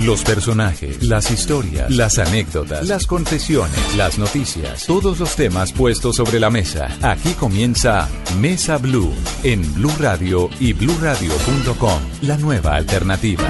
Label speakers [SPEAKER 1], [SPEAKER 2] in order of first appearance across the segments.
[SPEAKER 1] Los personajes, las historias, las anécdotas, las confesiones, las noticias, todos los temas puestos sobre la mesa. Aquí comienza Mesa Blue en Blue Radio y BlueRadio.com, la nueva alternativa.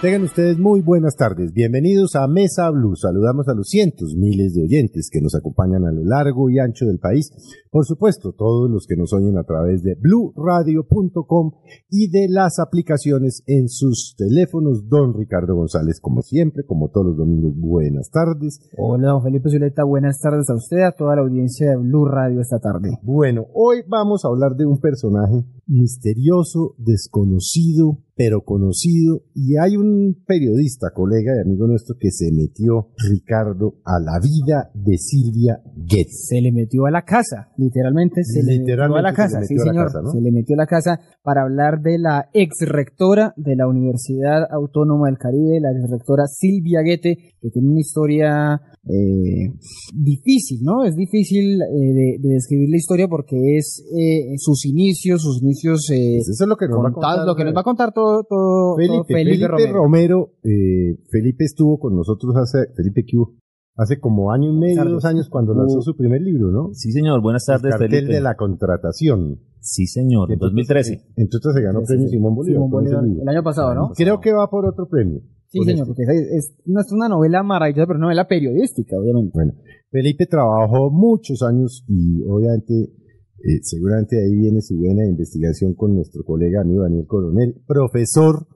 [SPEAKER 2] Tengan ustedes muy buenas tardes. Bienvenidos a Mesa Blue. Saludamos a los cientos, miles de oyentes que nos acompañan a lo largo y ancho del país. Por supuesto, todos los que nos oyen a través de blueradio.com y de las aplicaciones en sus teléfonos. Don Ricardo González, como siempre, como todos los domingos, buenas tardes.
[SPEAKER 3] Hola, don Felipe Zuleta. Buenas tardes a usted, a toda la audiencia de Blue Radio esta tarde.
[SPEAKER 2] Bueno, hoy vamos a hablar de un personaje misterioso, desconocido, pero conocido. Y hay un periodista, colega y amigo nuestro, que se metió, Ricardo, a la vida de Silvia Getz.
[SPEAKER 3] Se le metió a la casa, literalmente se le metió a la casa, sí señor, se le metió a la casa para hablar de la ex rectora de la Universidad Autónoma del Caribe, la ex rectora Silvia Guete, que tiene una historia eh, difícil, ¿no? Es difícil eh, de, de, describir la historia porque es eh, sus inicios, sus inicios. Eh,
[SPEAKER 2] pues eso es lo que nos va a contar.
[SPEAKER 3] Lo que nos va a contar todo, todo
[SPEAKER 2] Felipe,
[SPEAKER 3] todo Felipe,
[SPEAKER 2] Felipe
[SPEAKER 3] Romero.
[SPEAKER 2] Romero eh, Felipe estuvo con nosotros hace, Felipe Q, hace como año y medio, dos años, cuando lanzó su primer libro, ¿no?
[SPEAKER 4] Sí, señor. Buenas tardes,
[SPEAKER 2] El cartel
[SPEAKER 4] Felipe.
[SPEAKER 2] de la contratación.
[SPEAKER 4] Sí, señor. En 2013.
[SPEAKER 2] Entonces se ganó
[SPEAKER 3] Sí,
[SPEAKER 2] premio
[SPEAKER 3] sí,
[SPEAKER 2] Simón Bolívar.
[SPEAKER 3] Simón el año pasado, ¿no?
[SPEAKER 2] Creo que va por otro premio.
[SPEAKER 3] Sí,
[SPEAKER 2] por
[SPEAKER 3] señor,
[SPEAKER 2] este.
[SPEAKER 3] porque es, no es una novela maravillosa, pero una novela periodística, obviamente.
[SPEAKER 2] Bueno, Felipe trabajó muchos años y obviamente, eh, seguramente ahí viene su buena investigación con nuestro colega amigo Daniel Coronel, profesor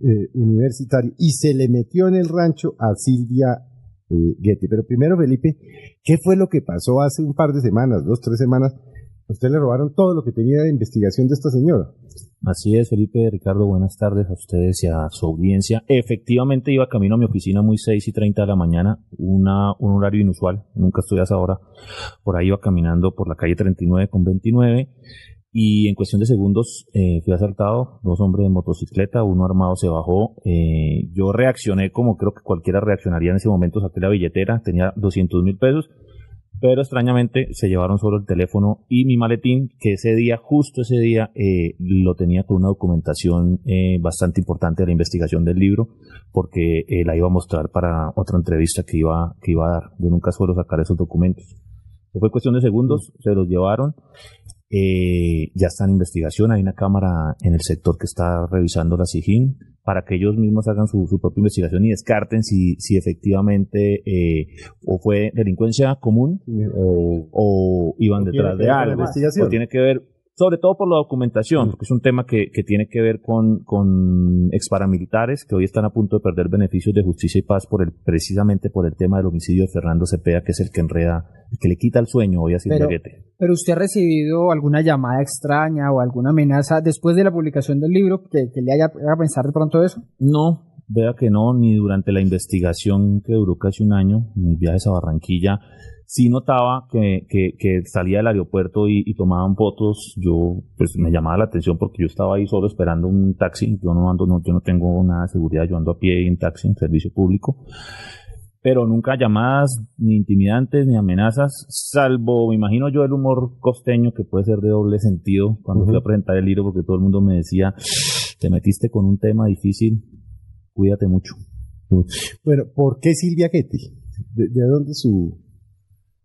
[SPEAKER 2] eh, universitario, y se le metió en el rancho a Silvia eh, Guete. Pero primero, Felipe, ¿qué fue lo que pasó hace un par de semanas, dos, tres semanas? Usted le robaron todo lo que tenía de investigación de esta señora.
[SPEAKER 4] Así es, Felipe, Ricardo, buenas tardes a ustedes y a su audiencia. Efectivamente, iba camino a mi oficina muy 6 y 30 de la mañana, una, un horario inusual, nunca estoy a esa hora. Por ahí iba caminando por la calle 39 con 29 y en cuestión de segundos eh, fui asaltado, dos hombres de motocicleta, uno armado se bajó. eh, yo reaccioné como creo que cualquiera reaccionaría en ese momento, saqué la billetera, tenía 200 mil pesos pero extrañamente se llevaron solo el teléfono y mi maletín, que ese día, justo ese día, eh, lo tenía con una documentación eh, bastante importante de la investigación del libro, porque eh, la iba a mostrar para otra entrevista que iba, que iba a dar. Yo nunca suelo sacar esos documentos. Fue cuestión de segundos, se los llevaron. Eh, ya está en investigación, hay una cámara en el sector que está revisando la SIGIN para que ellos mismos hagan su, su propia investigación y descarten si, si efectivamente eh, o fue delincuencia común
[SPEAKER 2] O,
[SPEAKER 4] o iban detrás de algo,
[SPEAKER 2] investigación.
[SPEAKER 4] o tiene que ver, sobre todo por la documentación, porque es un tema que, que tiene que ver con, con exparamilitares que hoy están a punto de perder beneficios de justicia y paz por el, precisamente por el tema del homicidio de Fernando Cepeda, que es el que enreda, el que le quita el sueño hoy a Silvia
[SPEAKER 3] Pero- usted ha recibido alguna llamada extraña o alguna amenaza después de la publicación del libro que, que le haya haga pensar de pronto eso.
[SPEAKER 4] No, vea que no, ni durante la investigación que duró casi un año, mis viajes a Barranquilla, sí notaba que, que, que salía del aeropuerto y, y tomaban fotos, yo pues me llamaba la atención porque yo estaba ahí solo esperando un taxi, yo no ando, no, yo no tengo nada de seguridad, yo ando a pie en taxi, en servicio público, pero nunca llamadas ni intimidantes ni amenazas, salvo, me imagino yo, el humor costeño que puede ser de doble sentido cuando fui a presentar el libro porque todo el mundo me decía, te metiste con un tema difícil, cuídate mucho.
[SPEAKER 2] Bueno, ¿por qué Silvia Getty? ¿De, de dónde su,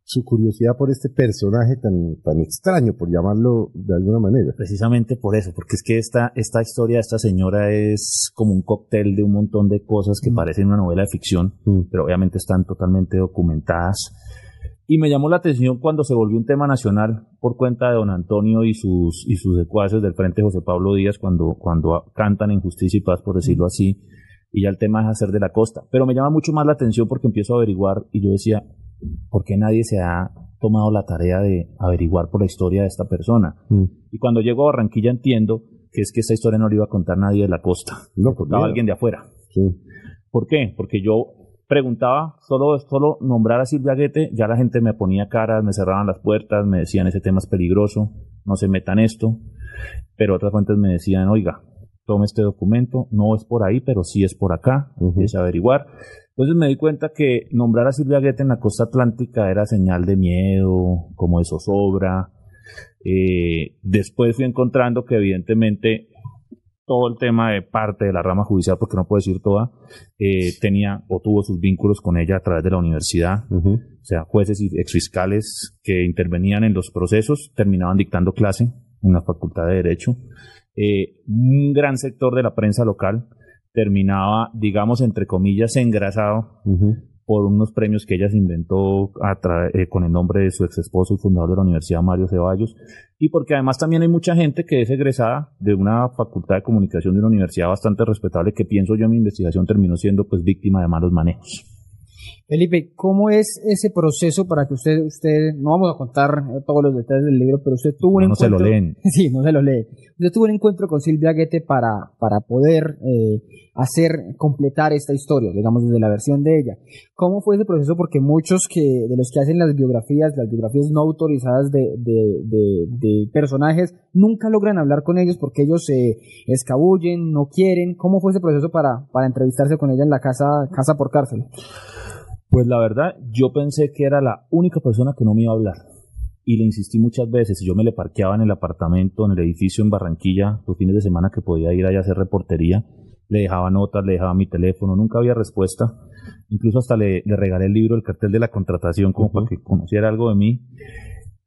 [SPEAKER 2] su curiosidad por este personaje tan, tan extraño, por llamarlo de alguna manera?
[SPEAKER 4] Precisamente por eso, porque es que esta, esta historia de esta señora es como un cóctel de un montón de cosas que parecen una novela de ficción,
[SPEAKER 2] Mm.
[SPEAKER 4] pero obviamente están totalmente documentadas. Y me llamó la atención cuando se volvió un tema nacional por cuenta de don Antonio y sus, y sus secuaces del Frente José Pablo Díaz cuando, cuando cantan en justicia y paz, por decirlo así, y ya el tema es hacer de la costa. Pero me llama mucho más la atención porque empiezo a averiguar y yo decía, ¿por qué nadie se ha tomado la tarea de averiguar por la historia de esta persona?
[SPEAKER 2] Mm.
[SPEAKER 4] Y cuando llego a Barranquilla entiendo que es que esta historia no la iba a contar nadie de la costa, no, contaba alguien de afuera. ¿Por qué? Porque yo preguntaba, solo, solo nombrar a Silvia Guete, ya la gente me ponía caras, me cerraban las puertas, me decían ese tema es peligroso, no se metan esto, pero otras fuentes me decían, oiga, tome este documento, no es por ahí, pero sí es por acá, es averiguar. Entonces me di cuenta que nombrar a Silvia Guete en la costa atlántica era señal de miedo, como de zozobra. Eh, después fui encontrando que evidentemente todo el tema de parte de la rama judicial, porque no puedo decir toda, eh, tenía o tuvo sus vínculos con ella a través de la universidad. O sea, jueces y exfiscales que intervenían en los procesos terminaban dictando clase en la Facultad de Derecho. Eh, un gran sector de la prensa local terminaba, digamos, entre comillas, engrasado por unos premios que ella se inventó eh, con el nombre de su ex esposo y fundador de la Universidad Mario Ceballos, y porque además también hay mucha gente que es egresada de una facultad de comunicación de una universidad bastante respetable que pienso yo en mi investigación terminó siendo pues víctima de malos manejos.
[SPEAKER 3] Felipe, ¿cómo es ese proceso para que usted, usted, no vamos a contar eh, todos los detalles del libro, pero usted tuvo un encuentro.
[SPEAKER 4] No se lo leen.
[SPEAKER 3] Sí, no se lo lee. Usted tuvo un encuentro con Silvia Guete para, para poder eh, hacer, completar esta historia, digamos, desde la versión de ella. ¿Cómo fue ese proceso? Porque muchos que, de los que hacen las biografías, las biografías no autorizadas de, de, de, de personajes, nunca logran hablar con ellos porque ellos se escabullen, no quieren. ¿Cómo fue ese proceso para, para entrevistarse con ella en la casa, casa por cárcel?
[SPEAKER 4] Pues la verdad, yo pensé que era la única persona que no me iba a hablar. Y le insistí muchas veces. Yo me le parqueaba en el apartamento, en el edificio en Barranquilla, los fines de semana que podía ir allá a hacer reportería. Le dejaba notas, le dejaba mi teléfono, nunca había respuesta. Incluso hasta le, regalé el libro, el cartel de la contratación, como para que conociera algo de mí.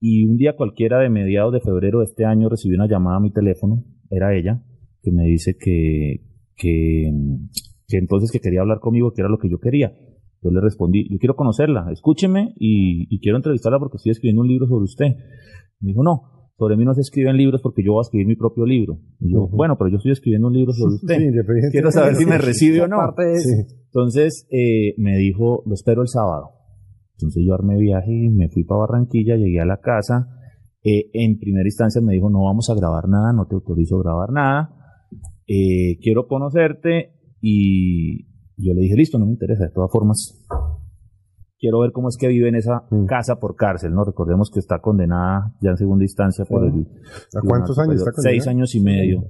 [SPEAKER 4] Y un día cualquiera de mediados de febrero de este año recibí una llamada a mi teléfono, era ella, que me dice que, que, que entonces que quería hablar conmigo, que era lo que yo quería. Yo le respondí, yo quiero conocerla, escúcheme y, quiero entrevistarla porque estoy escribiendo un libro sobre usted. Me dijo, no, sobre mí no se escriben libros porque yo voy a escribir mi propio libro. Y yo, bueno, pero yo estoy escribiendo un libro sobre usted. quiero saber si me recibe o no. Entonces eh, me dijo, lo espero el sábado. Entonces yo armé viaje y me fui para Barranquilla, llegué a la casa. Eh, en primera instancia me dijo, no vamos a grabar nada, no te autorizo a grabar nada. Eh, quiero conocerte y, yo le dije, listo, no me interesa, de todas formas, quiero ver cómo es que vive en esa mm. casa por cárcel, ¿no? Recordemos que está condenada ya en segunda instancia por el...
[SPEAKER 2] ¿A cuántos años está condenada?
[SPEAKER 4] Seis años y medio.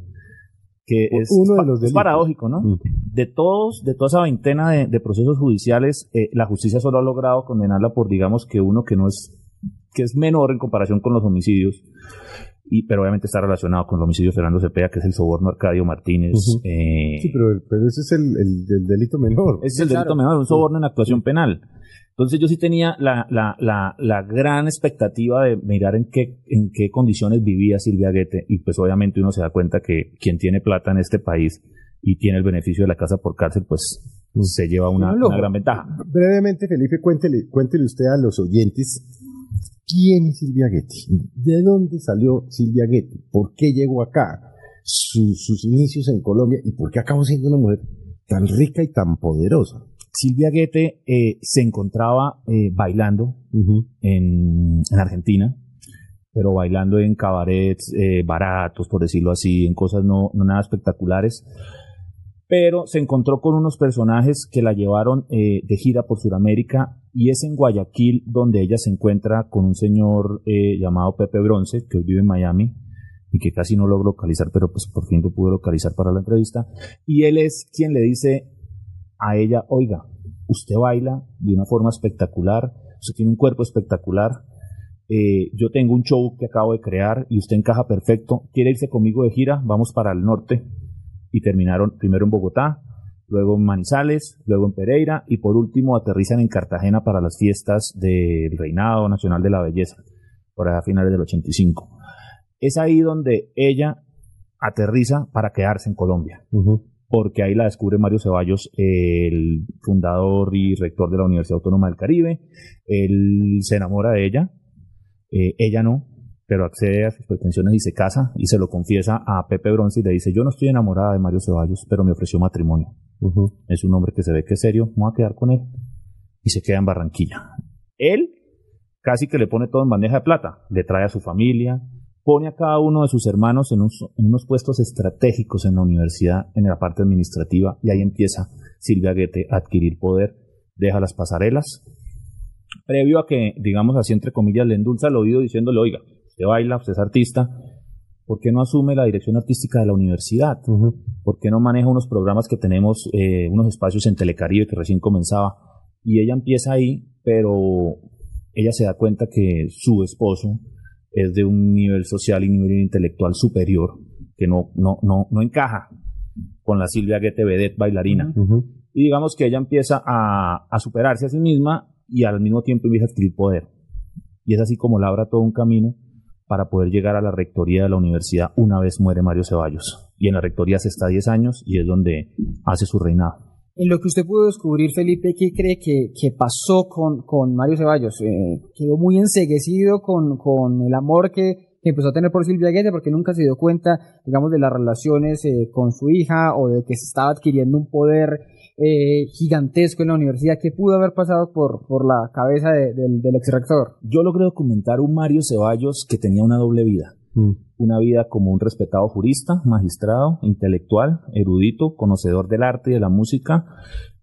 [SPEAKER 4] Que es, Uno de los paradójico, ¿no? Mm. De todos, de toda esa veintena de, procesos judiciales, eh, la justicia solo ha logrado condenarla por, digamos, que uno que no es, que es menor en comparación con los homicidios, y, pero obviamente está relacionado con el homicidio de Fernando Cepeda, que es el soborno Arcadio Martínez.
[SPEAKER 2] Eh, sí, pero, ese es el, delito menor.
[SPEAKER 4] Ese es el delito menor, un soborno en actuación penal. Entonces yo sí tenía la, la, la, la, gran expectativa de mirar en qué, en qué condiciones vivía Silvia Guete y pues obviamente uno se da cuenta que quien tiene plata en este país y tiene el beneficio de la casa por cárcel pues se lleva una, una gran ventaja.
[SPEAKER 2] Brevemente Felipe, cuéntele, cuéntele usted a los oyentes ¿Quién es Silvia Getty? ¿De dónde salió Silvia Getty? ¿Por qué llegó acá? sus inicios en Colombia y por qué acabó siendo una mujer tan rica y tan poderosa.
[SPEAKER 4] Silvia Guete eh, se encontraba eh, bailando en, Argentina, pero bailando en cabarets eh, baratos, por decirlo así, en cosas no, no nada espectaculares pero se encontró con unos personajes que la llevaron de gira por Sudamérica y es en Guayaquil donde ella se encuentra con un señor eh, llamado Pepe Bronce, que hoy vive en Miami y que casi no logro localizar, pero pues por fin lo pude localizar para la entrevista. Y él es quien le dice a ella, oiga, usted baila de una forma espectacular, usted tiene un cuerpo espectacular, eh, yo tengo un show que acabo de crear y usted encaja perfecto, quiere irse conmigo de gira, vamos para el norte y terminaron primero en Bogotá, luego en Manizales, luego en Pereira y por último aterrizan en Cartagena para las fiestas del Reinado Nacional de la Belleza, por a finales del 85. Es ahí donde ella aterriza para quedarse en Colombia, porque ahí la descubre Mario Ceballos, el fundador y rector de la Universidad Autónoma del Caribe. Él se enamora de ella, eh, ella no, pero accede a sus pretensiones y se casa y se lo confiesa a Pepe Bronce y le dice, yo no estoy enamorada de Mario Ceballos, pero me ofreció matrimonio. Es un hombre que se ve que es serio, voy a quedar con él. Y se queda en Barranquilla. Él casi que le pone todo en bandeja de plata, le trae a su familia, pone a cada uno de sus hermanos en, unos puestos estratégicos en la universidad, en la parte administrativa, y ahí empieza Silvia Guete a adquirir poder, deja las pasarelas, previo a que, digamos así, entre comillas, le endulza el oído diciéndole, oiga, usted baila, usted es artista, ¿por qué no asume la dirección artística de la universidad? ¿Por qué no maneja unos programas que tenemos, eh, unos espacios en Telecaribe que recién comenzaba? Y ella empieza ahí, pero ella se da cuenta que su esposo es de un nivel social y nivel intelectual superior, que no, no, no, no encaja con la Silvia Guete Vedet bailarina. Y digamos que ella empieza a, a superarse a sí misma y al mismo tiempo empieza a adquirir poder. Y es así como labra todo un camino para poder llegar a la rectoría de la universidad una vez muere Mario Ceballos. Y en la rectoría se está 10 años y es donde hace su reinado.
[SPEAKER 3] En lo que usted pudo descubrir, Felipe, ¿qué cree que, que pasó con, con, Mario Ceballos? Eh, ¿Quedó muy enseguecido con, con el amor que, que, empezó a tener por Silvia Guete porque nunca se dio cuenta, digamos, de las relaciones eh, con su hija o de que se estaba adquiriendo un poder eh, gigantesco en la universidad. ¿Qué pudo haber pasado por, por la cabeza del, del ex rector?
[SPEAKER 4] Yo logré documentar un Mario Ceballos que tenía una doble vida. Mm. Una vida como un respetado jurista, magistrado, intelectual, erudito, conocedor del arte y de la música,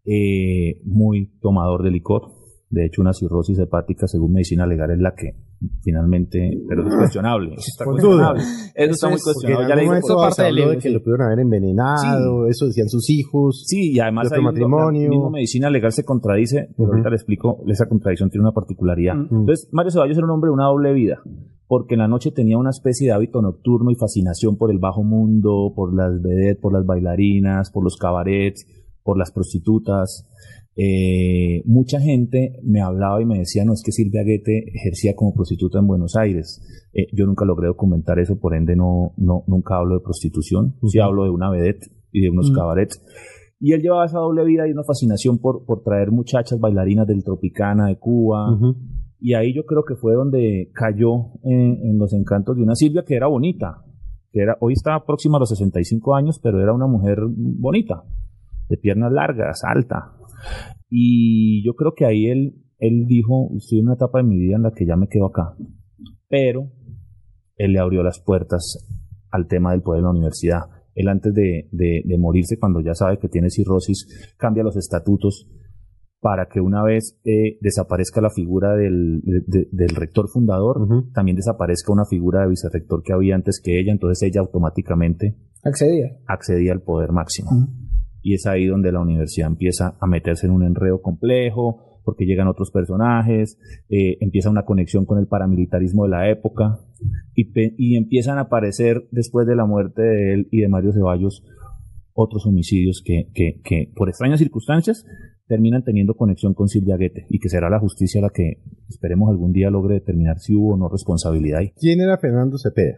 [SPEAKER 4] eh, muy tomador de licor. De hecho, una cirrosis hepática, según medicina legal, es la que finalmente, pero es cuestionable. Eso está cuestionable. Eso, está muy cuestionable.
[SPEAKER 2] Ya le digo, eso parte del de que lo pudieron haber envenenado, eso decían sus hijos.
[SPEAKER 4] Sí, y además hay matrimonio. mismo medicina legal se contradice, pero ahorita le explico, esa contradicción tiene una particularidad. Entonces, Mario Ceballos era un hombre de una doble vida porque en la noche tenía una especie de hábito nocturno y fascinación por el bajo mundo, por las vedettes, por las bailarinas, por los cabarets, por las prostitutas. Eh, mucha gente me hablaba y me decía, no, es que Silvia Guete ejercía como prostituta en Buenos Aires. Eh, yo nunca logré documentar eso, por ende no, no nunca hablo de prostitución, sí hablo de una vedette y de unos cabarets. Y él llevaba esa doble vida y una fascinación por, por traer muchachas bailarinas del Tropicana, de Cuba. Y ahí yo creo que fue donde cayó en, los encantos de una Silvia que era bonita, que era, hoy está próxima a los 65 años, pero era una mujer bonita, de piernas largas, alta, y yo creo que ahí él, él dijo, estoy en una etapa de mi vida en la que ya me quedo acá. Pero él le abrió las puertas al tema del poder de la universidad. Él antes de, de, morirse, cuando ya sabe que tiene cirrosis, cambia los estatutos para que una vez eh, desaparezca la figura del, del rector fundador, también desaparezca una figura de vicerrector que había antes que ella, entonces ella automáticamente
[SPEAKER 3] accedía,
[SPEAKER 4] accedía al poder máximo y es ahí donde la universidad empieza a meterse en un enredo complejo, porque llegan otros personajes, eh, empieza una conexión con el paramilitarismo de la época y, y, empiezan a aparecer después de la muerte de él y de Mario Ceballos otros homicidios que, que, que por extrañas circunstancias terminan teniendo conexión con Silvia Guete y que será la justicia la que esperemos algún día logre determinar si hubo o no responsabilidad ahí.
[SPEAKER 2] ¿Quién era Fernando Cepeda?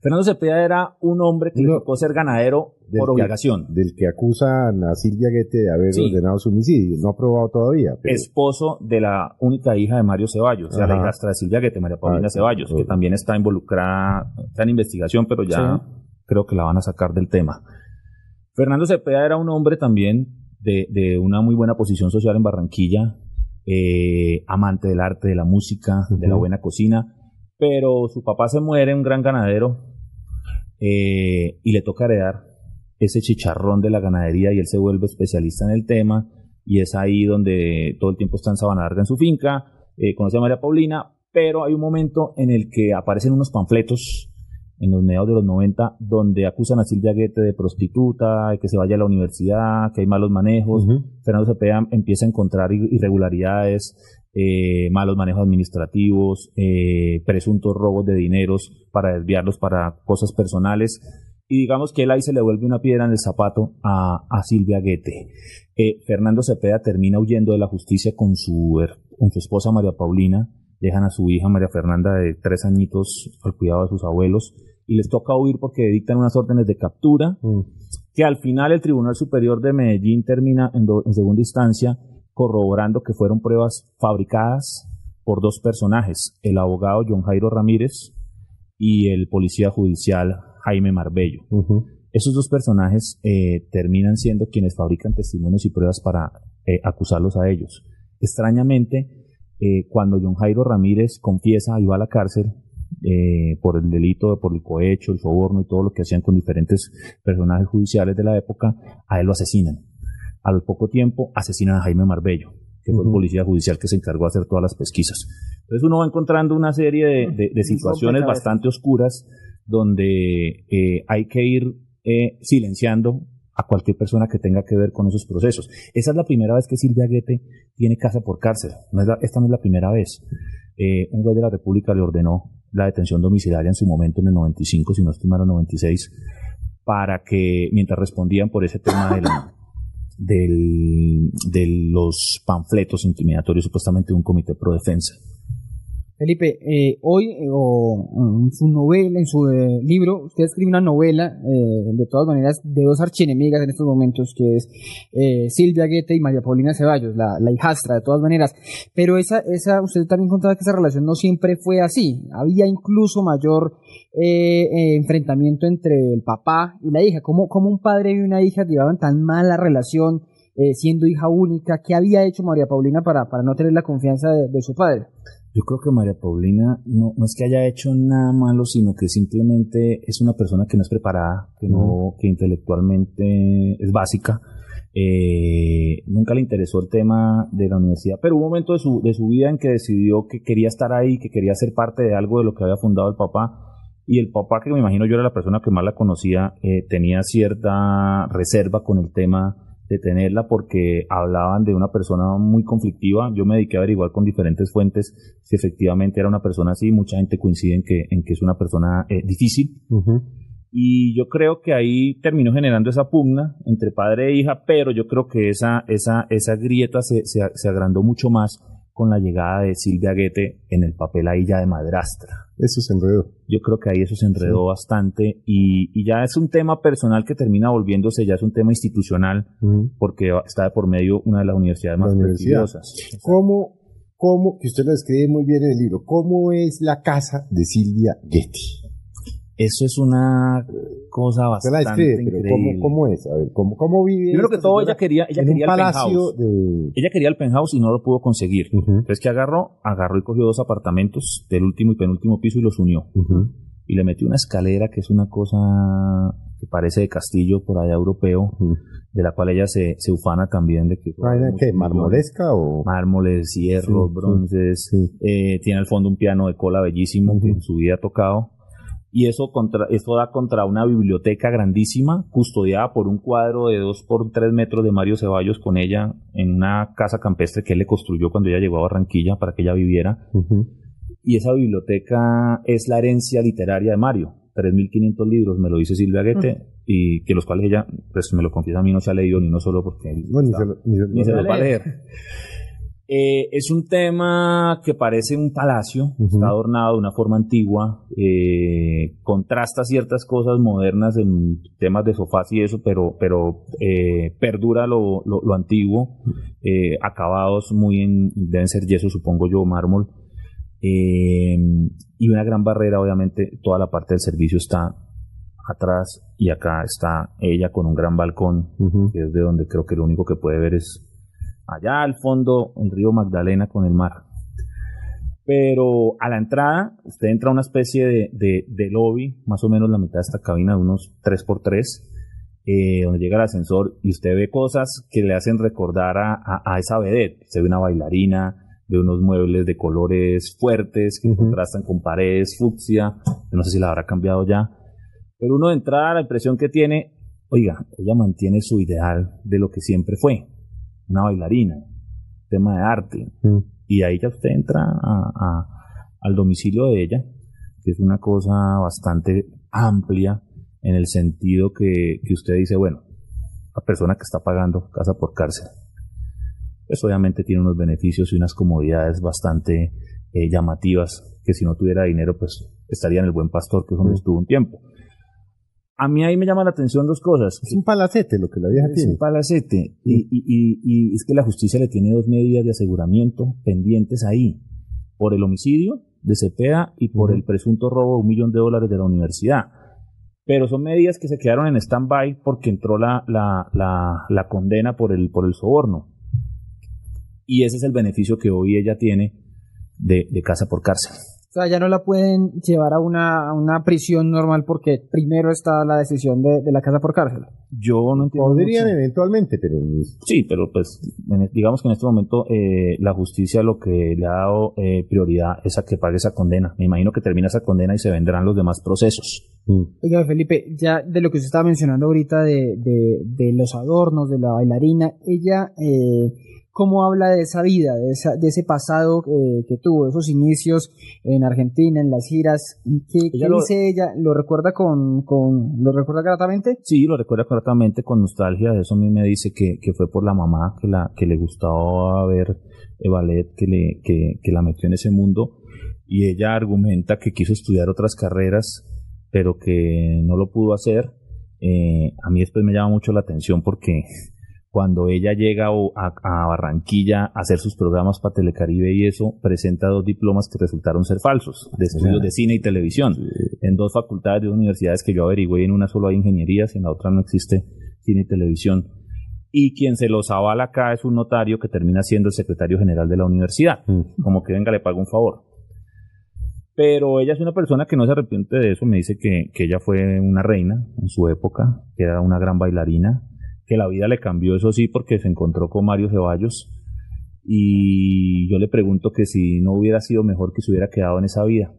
[SPEAKER 4] Fernando Cepeda era un hombre que no, tocó ser ganadero por obligación.
[SPEAKER 2] del que acusan a Silvia Guete de haber ordenado su homicidio. No ha probado todavía.
[SPEAKER 4] Esposo de la única hija de Mario Ceballos, o sea, la hijastra de Silvia Guete, María Paulina ah, Ceballos, que también está involucrada, está en investigación, pero ya creo que la van a sacar del tema. Fernando Cepeda era un hombre también de, de una muy buena posición social en Barranquilla, eh, amante del arte, de la música, de la buena cocina pero su papá se muere, un gran ganadero, eh, y le toca heredar ese chicharrón de la ganadería y él se vuelve especialista en el tema y es ahí donde todo el tiempo está en Sabana Larga en su finca, eh, conoce a María Paulina, pero hay un momento en el que aparecen unos panfletos en los mediados de los 90 donde acusan a Silvia Guete de prostituta, de que se vaya a la universidad, que hay malos manejos. Fernando Cepeda empieza a encontrar irregularidades, eh, malos manejos administrativos, eh, presuntos robos de dineros para desviarlos para cosas personales. Y digamos que él ahí se le vuelve una piedra en el zapato a, Silvia Guete. Eh, Fernando Cepeda termina huyendo de la justicia con su, con su esposa María Paulina, dejan a su hija María Fernanda de tres añitos al cuidado de sus abuelos y les toca huir porque dictan unas órdenes de captura mm. que al final el Tribunal Superior de Medellín termina en, en segunda instancia corroborando que fueron pruebas fabricadas por dos personajes, el abogado John Jairo Ramírez y el policía judicial Jaime Marbello. Esos dos personajes eh, terminan siendo quienes fabrican testimonios y pruebas para eh, acusarlos a ellos. Extrañamente, eh, cuando John Jairo Ramírez confiesa y va a la cárcel, eh, por el delito, por el cohecho, el soborno y todo lo que hacían con diferentes personajes judiciales de la época, a él lo asesinan. A lo poco tiempo asesinan a Jaime Marbello, que fue el policía judicial que se encargó de hacer todas las pesquisas. Entonces uno va encontrando una serie de, situaciones bastante oscuras donde eh, hay que ir eh, silenciando a cualquier persona que tenga que ver con esos procesos. Esa es la primera vez que Silvia Guete tiene casa por cárcel. esta no es la primera vez. Eh, un juez de la República le ordenó la detención domiciliaria en su momento en el 95, si no estoy mal, en el 96, para que mientras respondían por ese tema del, de los panfletos intimidatorios supuestamente de un comité pro defensa.
[SPEAKER 3] Felipe, eh, hoy eh, o en su novela, en su eh, libro, usted escribe una novela, de todas maneras, de dos archienemigas en estos momentos, que es Silvia Guete y María Paulina Ceballos, la, hijastra, de todas maneras. Pero esa, esa, usted también contaba que esa relación no siempre fue así. Había incluso mayor enfrentamiento entre el papá y la hija. ¿Cómo, cómo un padre y una hija llevaban tan mala relación? siendo hija única, ¿qué había hecho María Paulina para, para no tener la confianza de su padre?
[SPEAKER 4] Yo creo que María Paulina no, no, es que haya hecho nada malo, sino que simplemente es una persona que no es preparada, que no, que intelectualmente es básica. Eh, nunca le interesó el tema de la universidad, pero hubo un momento de su, de su vida en que decidió que quería estar ahí, que quería ser parte de algo de lo que había fundado el papá. Y el papá, que me imagino yo era la persona que más la conocía, eh, tenía cierta reserva con el tema de tenerla porque hablaban de una persona muy conflictiva. Yo me dediqué a averiguar con diferentes fuentes si efectivamente era una persona así. Mucha gente coincide en que, en que es una persona eh, difícil. Y yo creo que ahí terminó generando esa pugna entre padre e hija, pero yo creo que esa, esa, esa grieta se, se, se agrandó mucho más con la llegada de Silvia Guete en el papel ahí ya de madrastra.
[SPEAKER 2] Eso se enredó.
[SPEAKER 4] Yo creo que ahí eso se enredó bastante y, ya es un tema personal que termina volviéndose, ya es un tema institucional porque está de por medio una de las universidades más prestigiosas.
[SPEAKER 2] ¿Cómo, ¿Cómo, que usted lo describe muy bien en el libro, cómo es la casa de Silvia Guete?
[SPEAKER 4] Eso es una cosa bastante increíble.
[SPEAKER 2] ¿cómo, es? A ver, ¿cómo, cómo vive?
[SPEAKER 4] Creo que todo ella quería, ella quería el penthouse. Ella quería el penthouse y no lo pudo conseguir. Entonces, ¿qué agarró? Agarró y cogió dos apartamentos del último y penúltimo piso y los unió. Y le metió una escalera que es una cosa que parece de castillo por allá europeo, de la cual ella se, se ufana también de que...
[SPEAKER 2] ¿Qué? ¿Marmolesca o...?
[SPEAKER 4] Mármoles, hierros, bronces. Eh, tiene al fondo un piano de cola bellísimo que en su vida ha tocado y eso, contra, eso da contra una biblioteca grandísima, custodiada por un cuadro de 2 por 3 metros de Mario Ceballos con ella en una casa campestre que él le construyó cuando ella llegó a Barranquilla para que ella viviera. Y esa biblioteca es la herencia literaria de Mario. 3.500 libros, me lo dice Silvia Guete, y que los cuales ella, pues me lo confiesa a mí, no se ha leído ni no solo porque no, ni, se lo, va a leer. Eh, es un tema que parece un palacio, está adornado de una forma antigua, eh, contrasta ciertas cosas modernas en temas de sofás y eso, pero, pero eh, perdura lo, lo, antiguo, acabados muy en, deben ser yeso, supongo yo, mármol, y una gran barrera, obviamente, toda la parte del servicio está atrás y acá está ella con un gran balcón, que es de donde creo que lo único que puede ver es allá al fondo el río Magdalena con el mar. Pero a la entrada, usted entra a una especie de, de, lobby, más o menos la mitad de esta cabina, de unos 3x3, eh, donde llega el ascensor y usted ve cosas que le hacen recordar a, a, esa vedette. Se ve una bailarina, ve unos muebles de colores fuertes que contrastan con paredes fucsia, no sé si la habrá cambiado ya. Pero uno de entrada, la impresión que tiene, oiga, ella mantiene su ideal de lo que siempre fue una bailarina, tema de arte. Mm. Y ahí ya usted entra a, al domicilio de ella, que es una cosa bastante amplia en el sentido que, que usted dice, bueno, la persona que está pagando casa por cárcel, pues obviamente tiene unos beneficios y unas comodidades bastante eh, llamativas, que si no tuviera dinero, pues estaría en el buen pastor, que es donde mm. estuvo un tiempo. A mí ahí me llama la atención dos cosas.
[SPEAKER 2] Es un palacete lo que la vieja tiene.
[SPEAKER 4] Es un palacete. Y, y, y, es que la justicia le tiene dos medidas de aseguramiento pendientes ahí. Por el homicidio de Cepeda y por el presunto robo de un millón de dólares de la universidad. Pero son medidas que se quedaron en stand-by porque entró la, la, la, la, condena por el, por el soborno. Y ese es el beneficio que hoy ella tiene de, de casa por cárcel.
[SPEAKER 3] O sea, ya no la pueden llevar a una, una prisión normal porque primero está la decisión de, la casa por cárcel.
[SPEAKER 4] Yo no entiendo.
[SPEAKER 2] Podrían eventualmente, pero.
[SPEAKER 4] Sí, pero pues e, digamos que en este momento eh, la justicia lo que le ha dado eh, prioridad es a que pague esa condena. Me imagino que termina esa condena y se vendrán los demás procesos.
[SPEAKER 3] Mm. Oiga, Felipe, ya de lo que usted estaba mencionando ahorita de, de, de los adornos, de la bailarina, ella. Eh, cómo habla de esa vida, de, ese pasado eh, que tuvo, esos inicios en Argentina, en las giras. ¿Qué, dice ella? ¿Lo recuerda con, con, lo recuerda gratamente?
[SPEAKER 4] Sí, lo recuerda gratamente con nostalgia. De eso a mí me dice que, que fue por la mamá que la que le gustaba ver el ballet, que le que, que la metió en ese mundo. Y ella argumenta que quiso estudiar otras carreras, pero que no lo pudo hacer. Eh, a mí después me llama mucho la atención porque cuando ella llega a, Barranquilla a hacer sus programas para Telecaribe y eso, presenta dos diplomas que resultaron ser falsos, de estudios de cine y televisión, en dos facultades de universidades que yo averigüé, en una solo hay ingenierías, en la otra no existe cine y televisión. Y quien se los avala acá es un notario que termina siendo el secretario general de la universidad, mm. como que venga, le pago un favor. Pero ella es una persona que no se arrepiente de eso, me dice que, que ella fue una reina en su época, que era una gran bailarina, que la vida le cambió, eso sí, porque se encontró con Mario Ceballos y yo le pregunto que si no hubiera sido mejor que se hubiera quedado en esa vida.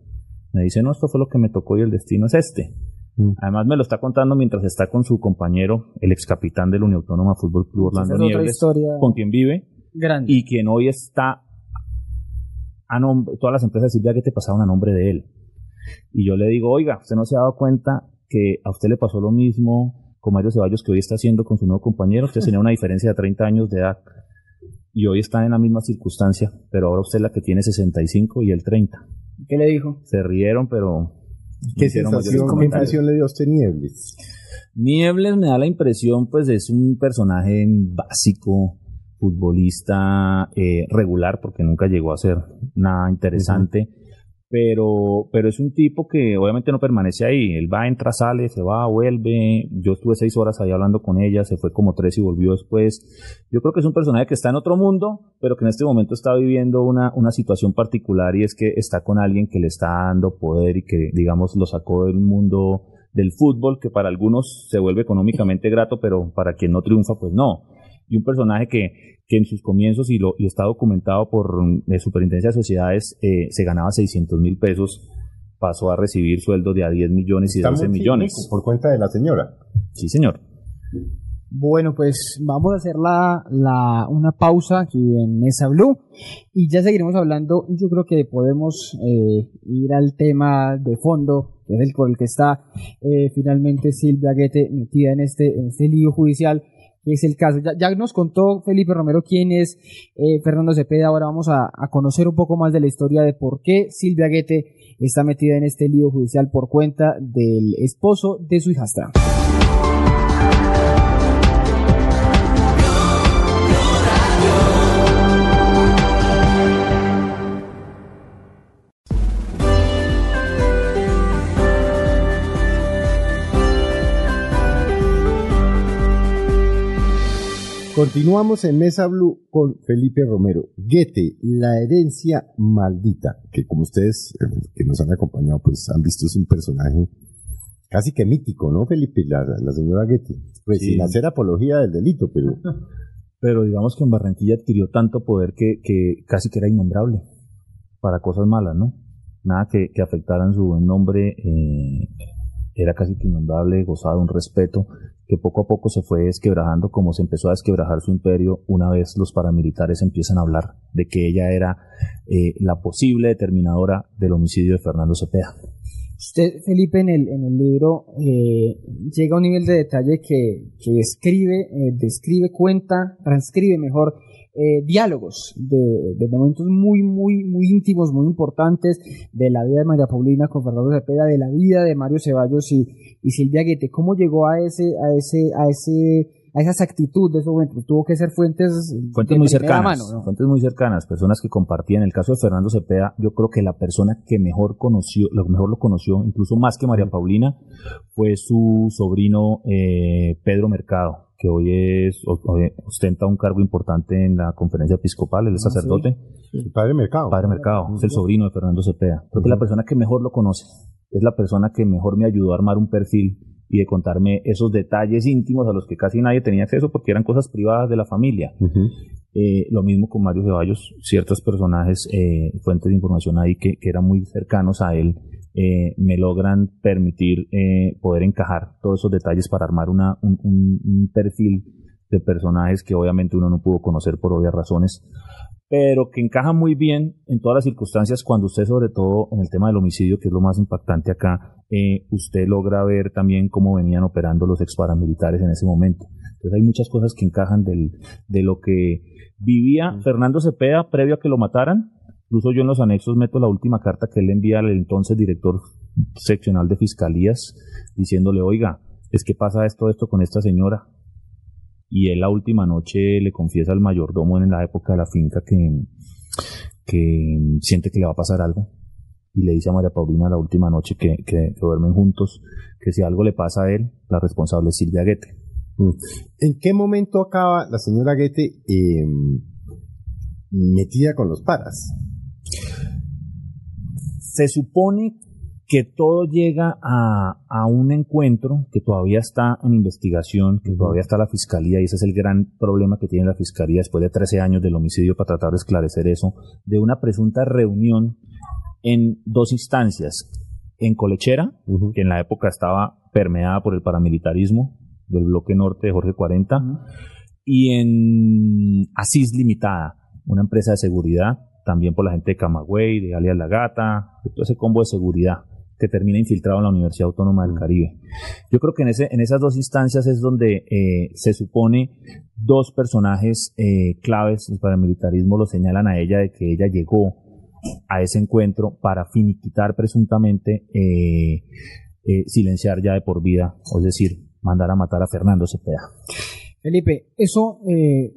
[SPEAKER 4] Me dice, no, esto fue lo que me tocó y el destino es este. Mm. Además me lo está contando mientras está con su compañero, el ex capitán del Unión Autónoma Fútbol Club Orlando Nieves, con quien vive y quien hoy está a nombre, todas las empresas de Silvia que te pasaron a nombre de él. Y yo le digo, oiga, usted no se ha dado cuenta que a usted le pasó lo mismo con Mario Ceballos que hoy está haciendo con su nuevo compañero. Usted tenía una diferencia de 30 años de edad y hoy están en la misma circunstancia, pero ahora usted es la que tiene 65 y el 30.
[SPEAKER 3] ¿Qué le dijo?
[SPEAKER 4] Se rieron, pero...
[SPEAKER 2] ¿Qué, sensación, ¿qué impresión le dio a usted Niebles?
[SPEAKER 4] Niebles me da la impresión, pues, es un personaje básico, futbolista eh, regular, porque nunca llegó a ser nada interesante pero, pero es un tipo que obviamente no permanece ahí. Él va, entra, sale, se va, vuelve. Yo estuve seis horas ahí hablando con ella, se fue como tres y volvió después. Yo creo que es un personaje que está en otro mundo, pero que en este momento está viviendo una, una situación particular y es que está con alguien que le está dando poder y que, digamos, lo sacó del mundo del fútbol, que para algunos se vuelve económicamente grato, pero para quien no triunfa, pues no. Y un personaje que, que en sus comienzos, y, lo, y está documentado por la eh, Superintendencia de Sociedades, eh, se ganaba 600 mil pesos, pasó a recibir sueldos de a 10 millones y 12 millones.
[SPEAKER 2] Por cuenta de la señora.
[SPEAKER 4] Sí, señor.
[SPEAKER 3] Bueno, pues vamos a hacer la, la, una pausa aquí en Mesa Blue y ya seguiremos hablando. Yo creo que podemos eh, ir al tema de fondo, que es el por el que está finalmente Silvia Guete metida en este, en este lío judicial es el caso. Ya, nos contó Felipe Romero quién es eh, Fernando Cepeda. Ahora vamos a, a, conocer un poco más de la historia de por qué Silvia Guete está metida en este lío judicial por cuenta del esposo de su hijastra.
[SPEAKER 2] Continuamos en Mesa Blue con Felipe Romero. Goethe, la herencia maldita, que como ustedes eh, que nos han acompañado, pues han visto es un personaje casi que mítico, ¿no, Felipe? La, la señora Goethe. Pues sin hacer apología del delito, pero...
[SPEAKER 4] Pero digamos que en Barranquilla adquirió tanto poder que, que casi que era innombrable para cosas malas, ¿no? Nada que, que afectaran su buen nombre, eh, era casi que innombrable, gozaba de un respeto que poco a poco se fue desquebrajando como se empezó a desquebrajar su imperio una vez los paramilitares empiezan a hablar de que ella era eh, la posible determinadora del homicidio de Fernando Cepeda.
[SPEAKER 3] Usted, Felipe, en el, en el libro eh, llega a un nivel de detalle que, que escribe, eh, describe, cuenta, transcribe mejor eh, diálogos de, de, momentos muy, muy, muy íntimos, muy importantes de la vida de María Paulina con Fernando Cepeda, de la vida de Mario Ceballos y, y Silvia Guete. ¿Cómo llegó a ese, a ese, a ese, a esas actitudes de esos momentos? Tuvo que ser fuentes,
[SPEAKER 4] fuentes muy cercanas, fuentes muy cercanas, personas que compartían. En el caso de Fernando Cepeda, yo creo que la persona que mejor conoció, lo mejor lo conoció, incluso más que María Paulina, fue su sobrino eh, Pedro Mercado que hoy es ostenta un cargo importante en la conferencia episcopal, es ah, sacerdote.
[SPEAKER 2] El padre Mercado.
[SPEAKER 4] Padre Mercado, es el sobrino de Fernando Cepeda. Creo que es la persona que mejor lo conoce, es la persona que mejor me ayudó a armar un perfil y de contarme esos detalles íntimos a los que casi nadie tenía acceso porque eran cosas privadas de la familia. Eh, lo mismo con Mario Ceballos, ciertos personajes, eh, fuentes de información ahí que, que eran muy cercanos a él, eh, me logran permitir eh, poder encajar todos esos detalles para armar una, un, un, perfil de personajes que obviamente uno no pudo conocer por obvias razones, pero que encaja muy bien en todas las circunstancias cuando usted, sobre todo en el tema del homicidio, que es lo más impactante acá, eh, usted logra ver también cómo venían operando los ex paramilitares en ese momento. Entonces hay muchas cosas que encajan del, de lo que vivía Fernando Cepeda previo a que lo mataran Incluso yo en los anexos meto la última carta que él envía al entonces director seccional de fiscalías diciéndole, oiga, es que pasa esto, esto con esta señora. Y él la última noche le confiesa al mayordomo en la época de la finca que, que siente que le va a pasar algo. Y le dice a María Paulina la última noche que, que, duermen juntos, que si algo le pasa a él, la responsable es Silvia Guete.
[SPEAKER 2] Mm. ¿En qué momento acaba la señora Guete em, metida con los paras?
[SPEAKER 4] Se supone que todo llega a, un encuentro que todavía está en investigación, que todavía está la fiscalía, y ese es el gran problema que tiene la fiscalía después de 13 años del homicidio para tratar de esclarecer eso, de una presunta reunión en dos instancias, en Colechera, que en la época estaba permeada por el paramilitarismo del bloque norte de Jorge 40, y en Asís Limitada, una empresa de seguridad también por la gente de Camagüey, de Alias La Gata, de todo ese combo de seguridad que termina infiltrado en la Universidad Autónoma del Caribe. Yo creo que en, ese, en esas dos instancias es donde eh, se supone dos personajes eh, claves del paramilitarismo lo señalan a ella de que ella llegó a ese encuentro para finiquitar presuntamente eh, silenciar ya de por vida, es decir, mandar a matar a Fernando Cepeda.
[SPEAKER 3] Felipe, eso, eh,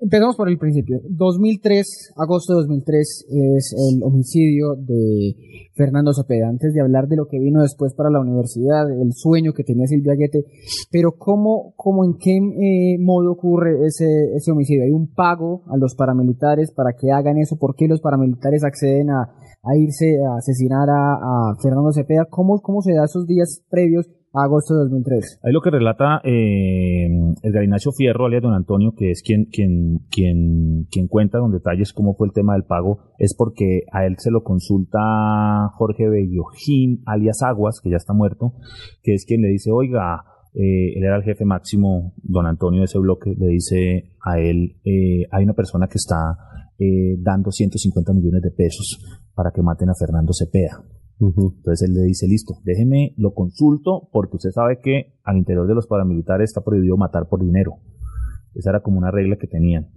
[SPEAKER 3] empezamos por el principio. 2003, agosto de 2003, es el homicidio de Fernando Cepeda. Antes de hablar de lo que vino después para la universidad, el sueño que tenía Silvia Guete, pero ¿cómo, cómo en qué eh, modo ocurre ese, ese homicidio? ¿Hay un pago a los paramilitares para que hagan eso? ¿Por qué los paramilitares acceden a, a irse a asesinar a, a Fernando Cepeda? ¿Cómo, ¿Cómo se da esos días previos agosto de 2003.
[SPEAKER 4] Ahí lo que relata eh, el Ignacio Fierro, alias Don Antonio, que es quien, quien, quien, quien cuenta con detalles cómo fue el tema del pago, es porque a él se lo consulta Jorge Bellojín, alias Aguas, que ya está muerto, que es quien le dice, oiga, eh, él era el jefe máximo, don Antonio de ese bloque, le dice a él, eh, hay una persona que está eh, dando 150 millones de pesos para que maten a Fernando Cepeda. Entonces él le dice, listo, déjeme, lo consulto, porque usted sabe que al interior de los paramilitares está prohibido matar por dinero. Esa era como una regla que tenían.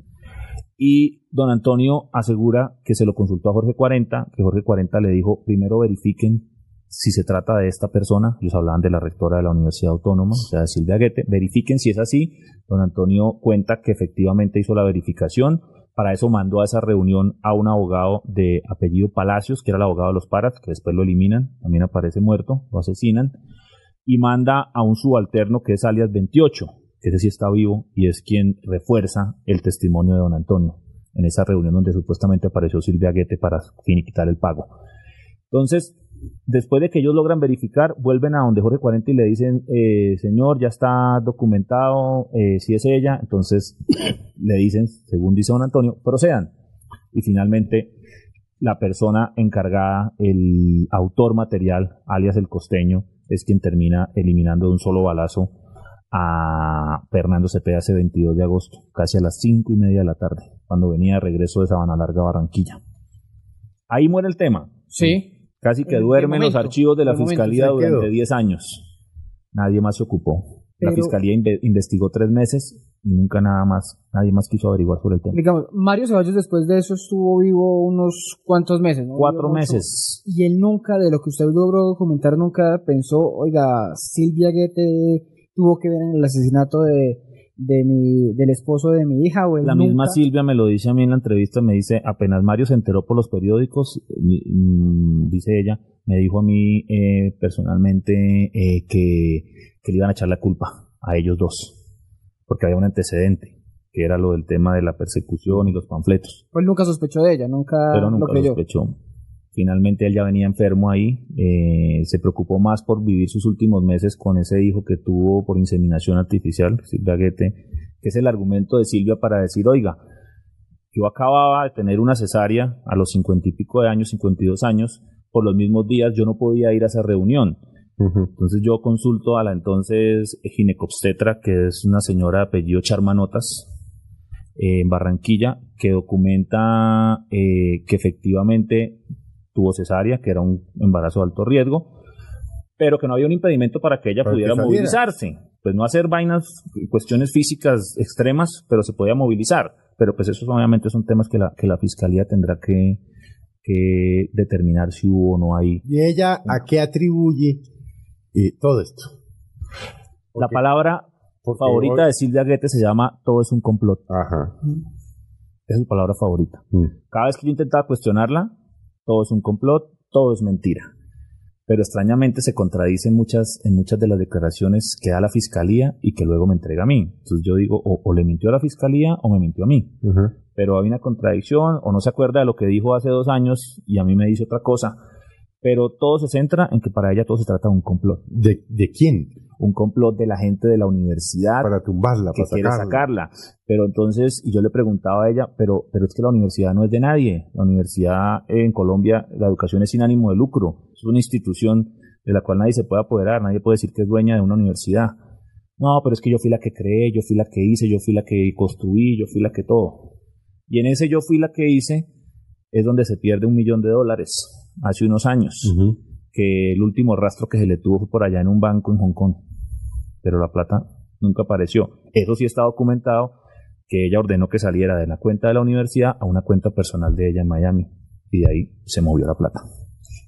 [SPEAKER 4] Y don Antonio asegura que se lo consultó a Jorge 40, que Jorge 40 le dijo, primero verifiquen si se trata de esta persona, ellos hablaban de la rectora de la Universidad Autónoma, o sea, de Silvia Guete, verifiquen si es así. Don Antonio cuenta que efectivamente hizo la verificación, para eso mandó a esa reunión a un abogado de apellido Palacios, que era el abogado de los paras, que después lo eliminan, también aparece muerto, lo asesinan, y manda a un subalterno que es alias 28, que ese sí está vivo y es quien refuerza el testimonio de don Antonio en esa reunión donde supuestamente apareció Silvia Guete para finiquitar el pago. Entonces, después de que ellos logran verificar, vuelven a donde Jorge 40 y le dicen, eh, señor, ya está documentado, eh, si es ella, entonces le dicen, según dice don Antonio, procedan. Y finalmente, la persona encargada, el autor material, alias el costeño, es quien termina eliminando de un solo balazo a Fernando Cepeda ese 22 de agosto, casi a las cinco y media de la tarde, cuando venía de regreso de Sabana Larga, Barranquilla. Ahí muere el tema.
[SPEAKER 3] Sí.
[SPEAKER 4] Casi que duerme en los archivos de la fiscalía durante 10 años. Nadie más se ocupó. la fiscalía investigó tres meses y nunca nada más, nadie más quiso averiguar sobre el tema.
[SPEAKER 3] Digamos, Mario Ceballos después de eso estuvo vivo unos cuantos meses,
[SPEAKER 4] Cuatro meses.
[SPEAKER 3] Y él nunca, de lo que usted logró documentar, nunca pensó, oiga, Silvia Guete tuvo que ver en el asesinato de, de mi, del esposo de mi hija. O
[SPEAKER 4] la misma Silvia me lo dice a mí en la entrevista, me dice, apenas Mario se enteró por los periódicos, mm, dice ella, me dijo a mí eh, personalmente eh, que, que le iban a echar la culpa a ellos dos. porque había un antecedente, que era lo del tema de la persecución y los panfletos.
[SPEAKER 3] Pues nunca sospechó de ella, nunca,
[SPEAKER 4] Pero nunca lo sospechó. Finalmente él ya venía enfermo ahí, eh, se preocupó más por vivir sus últimos meses con ese hijo que tuvo por inseminación artificial, Silvia Guete, que es el argumento de Silvia para decir, oiga, yo acababa de tener una cesárea a los cincuenta y pico de años, 52 años, por los mismos días yo no podía ir a esa reunión. Entonces yo consulto a la entonces ginecobstetra, que es una señora de apellido Charmanotas, eh, en Barranquilla, que documenta eh, que efectivamente tuvo cesárea, que era un embarazo de alto riesgo, pero que no había un impedimento para que ella pudiera movilizarse. Pues no hacer vainas, cuestiones físicas extremas, pero se podía movilizar. Pero pues esos obviamente son temas que la, que la fiscalía tendrá que, que determinar si hubo o no hay.
[SPEAKER 2] ¿Y ella a qué atribuye eh, todo esto?
[SPEAKER 4] la palabra favorita de Silvia Goethe se llama Todo es un complot. Ajá. Es su palabra favorita. Mm. Cada vez que yo intentaba cuestionarla, todo es un complot, todo es mentira. Pero extrañamente se contradice en muchas, en muchas de las declaraciones que da la fiscalía y que luego me entrega a mí. Entonces yo digo, o, le mintió a la fiscalía o me mintió a mí. Pero hay una contradicción, o no se acuerda de lo que dijo hace dos años y a mí me dice otra cosa. Pero todo se centra en que para ella todo se trata de un complot.
[SPEAKER 2] ¿De, de quién?
[SPEAKER 4] un complot de la gente de la universidad
[SPEAKER 2] para tumbarla,
[SPEAKER 4] que quiere sacarla. Pero entonces, y yo le preguntaba a ella, pero, pero es que la universidad no es de nadie. La universidad en Colombia, la educación es sin ánimo de lucro. Es una institución de la cual nadie se puede apoderar, nadie puede decir que es dueña de una universidad. No, pero es que yo fui la que creé, yo fui la que hice, yo fui la que construí, yo fui la que todo. Y en ese yo fui la que hice es donde se pierde un millón de dólares hace unos años que el último rastro que se le tuvo fue por allá en un banco en Hong Kong, pero la plata nunca apareció. Eso sí está documentado, que ella ordenó que saliera de la cuenta de la universidad a una cuenta personal de ella en Miami, y de ahí se movió la plata.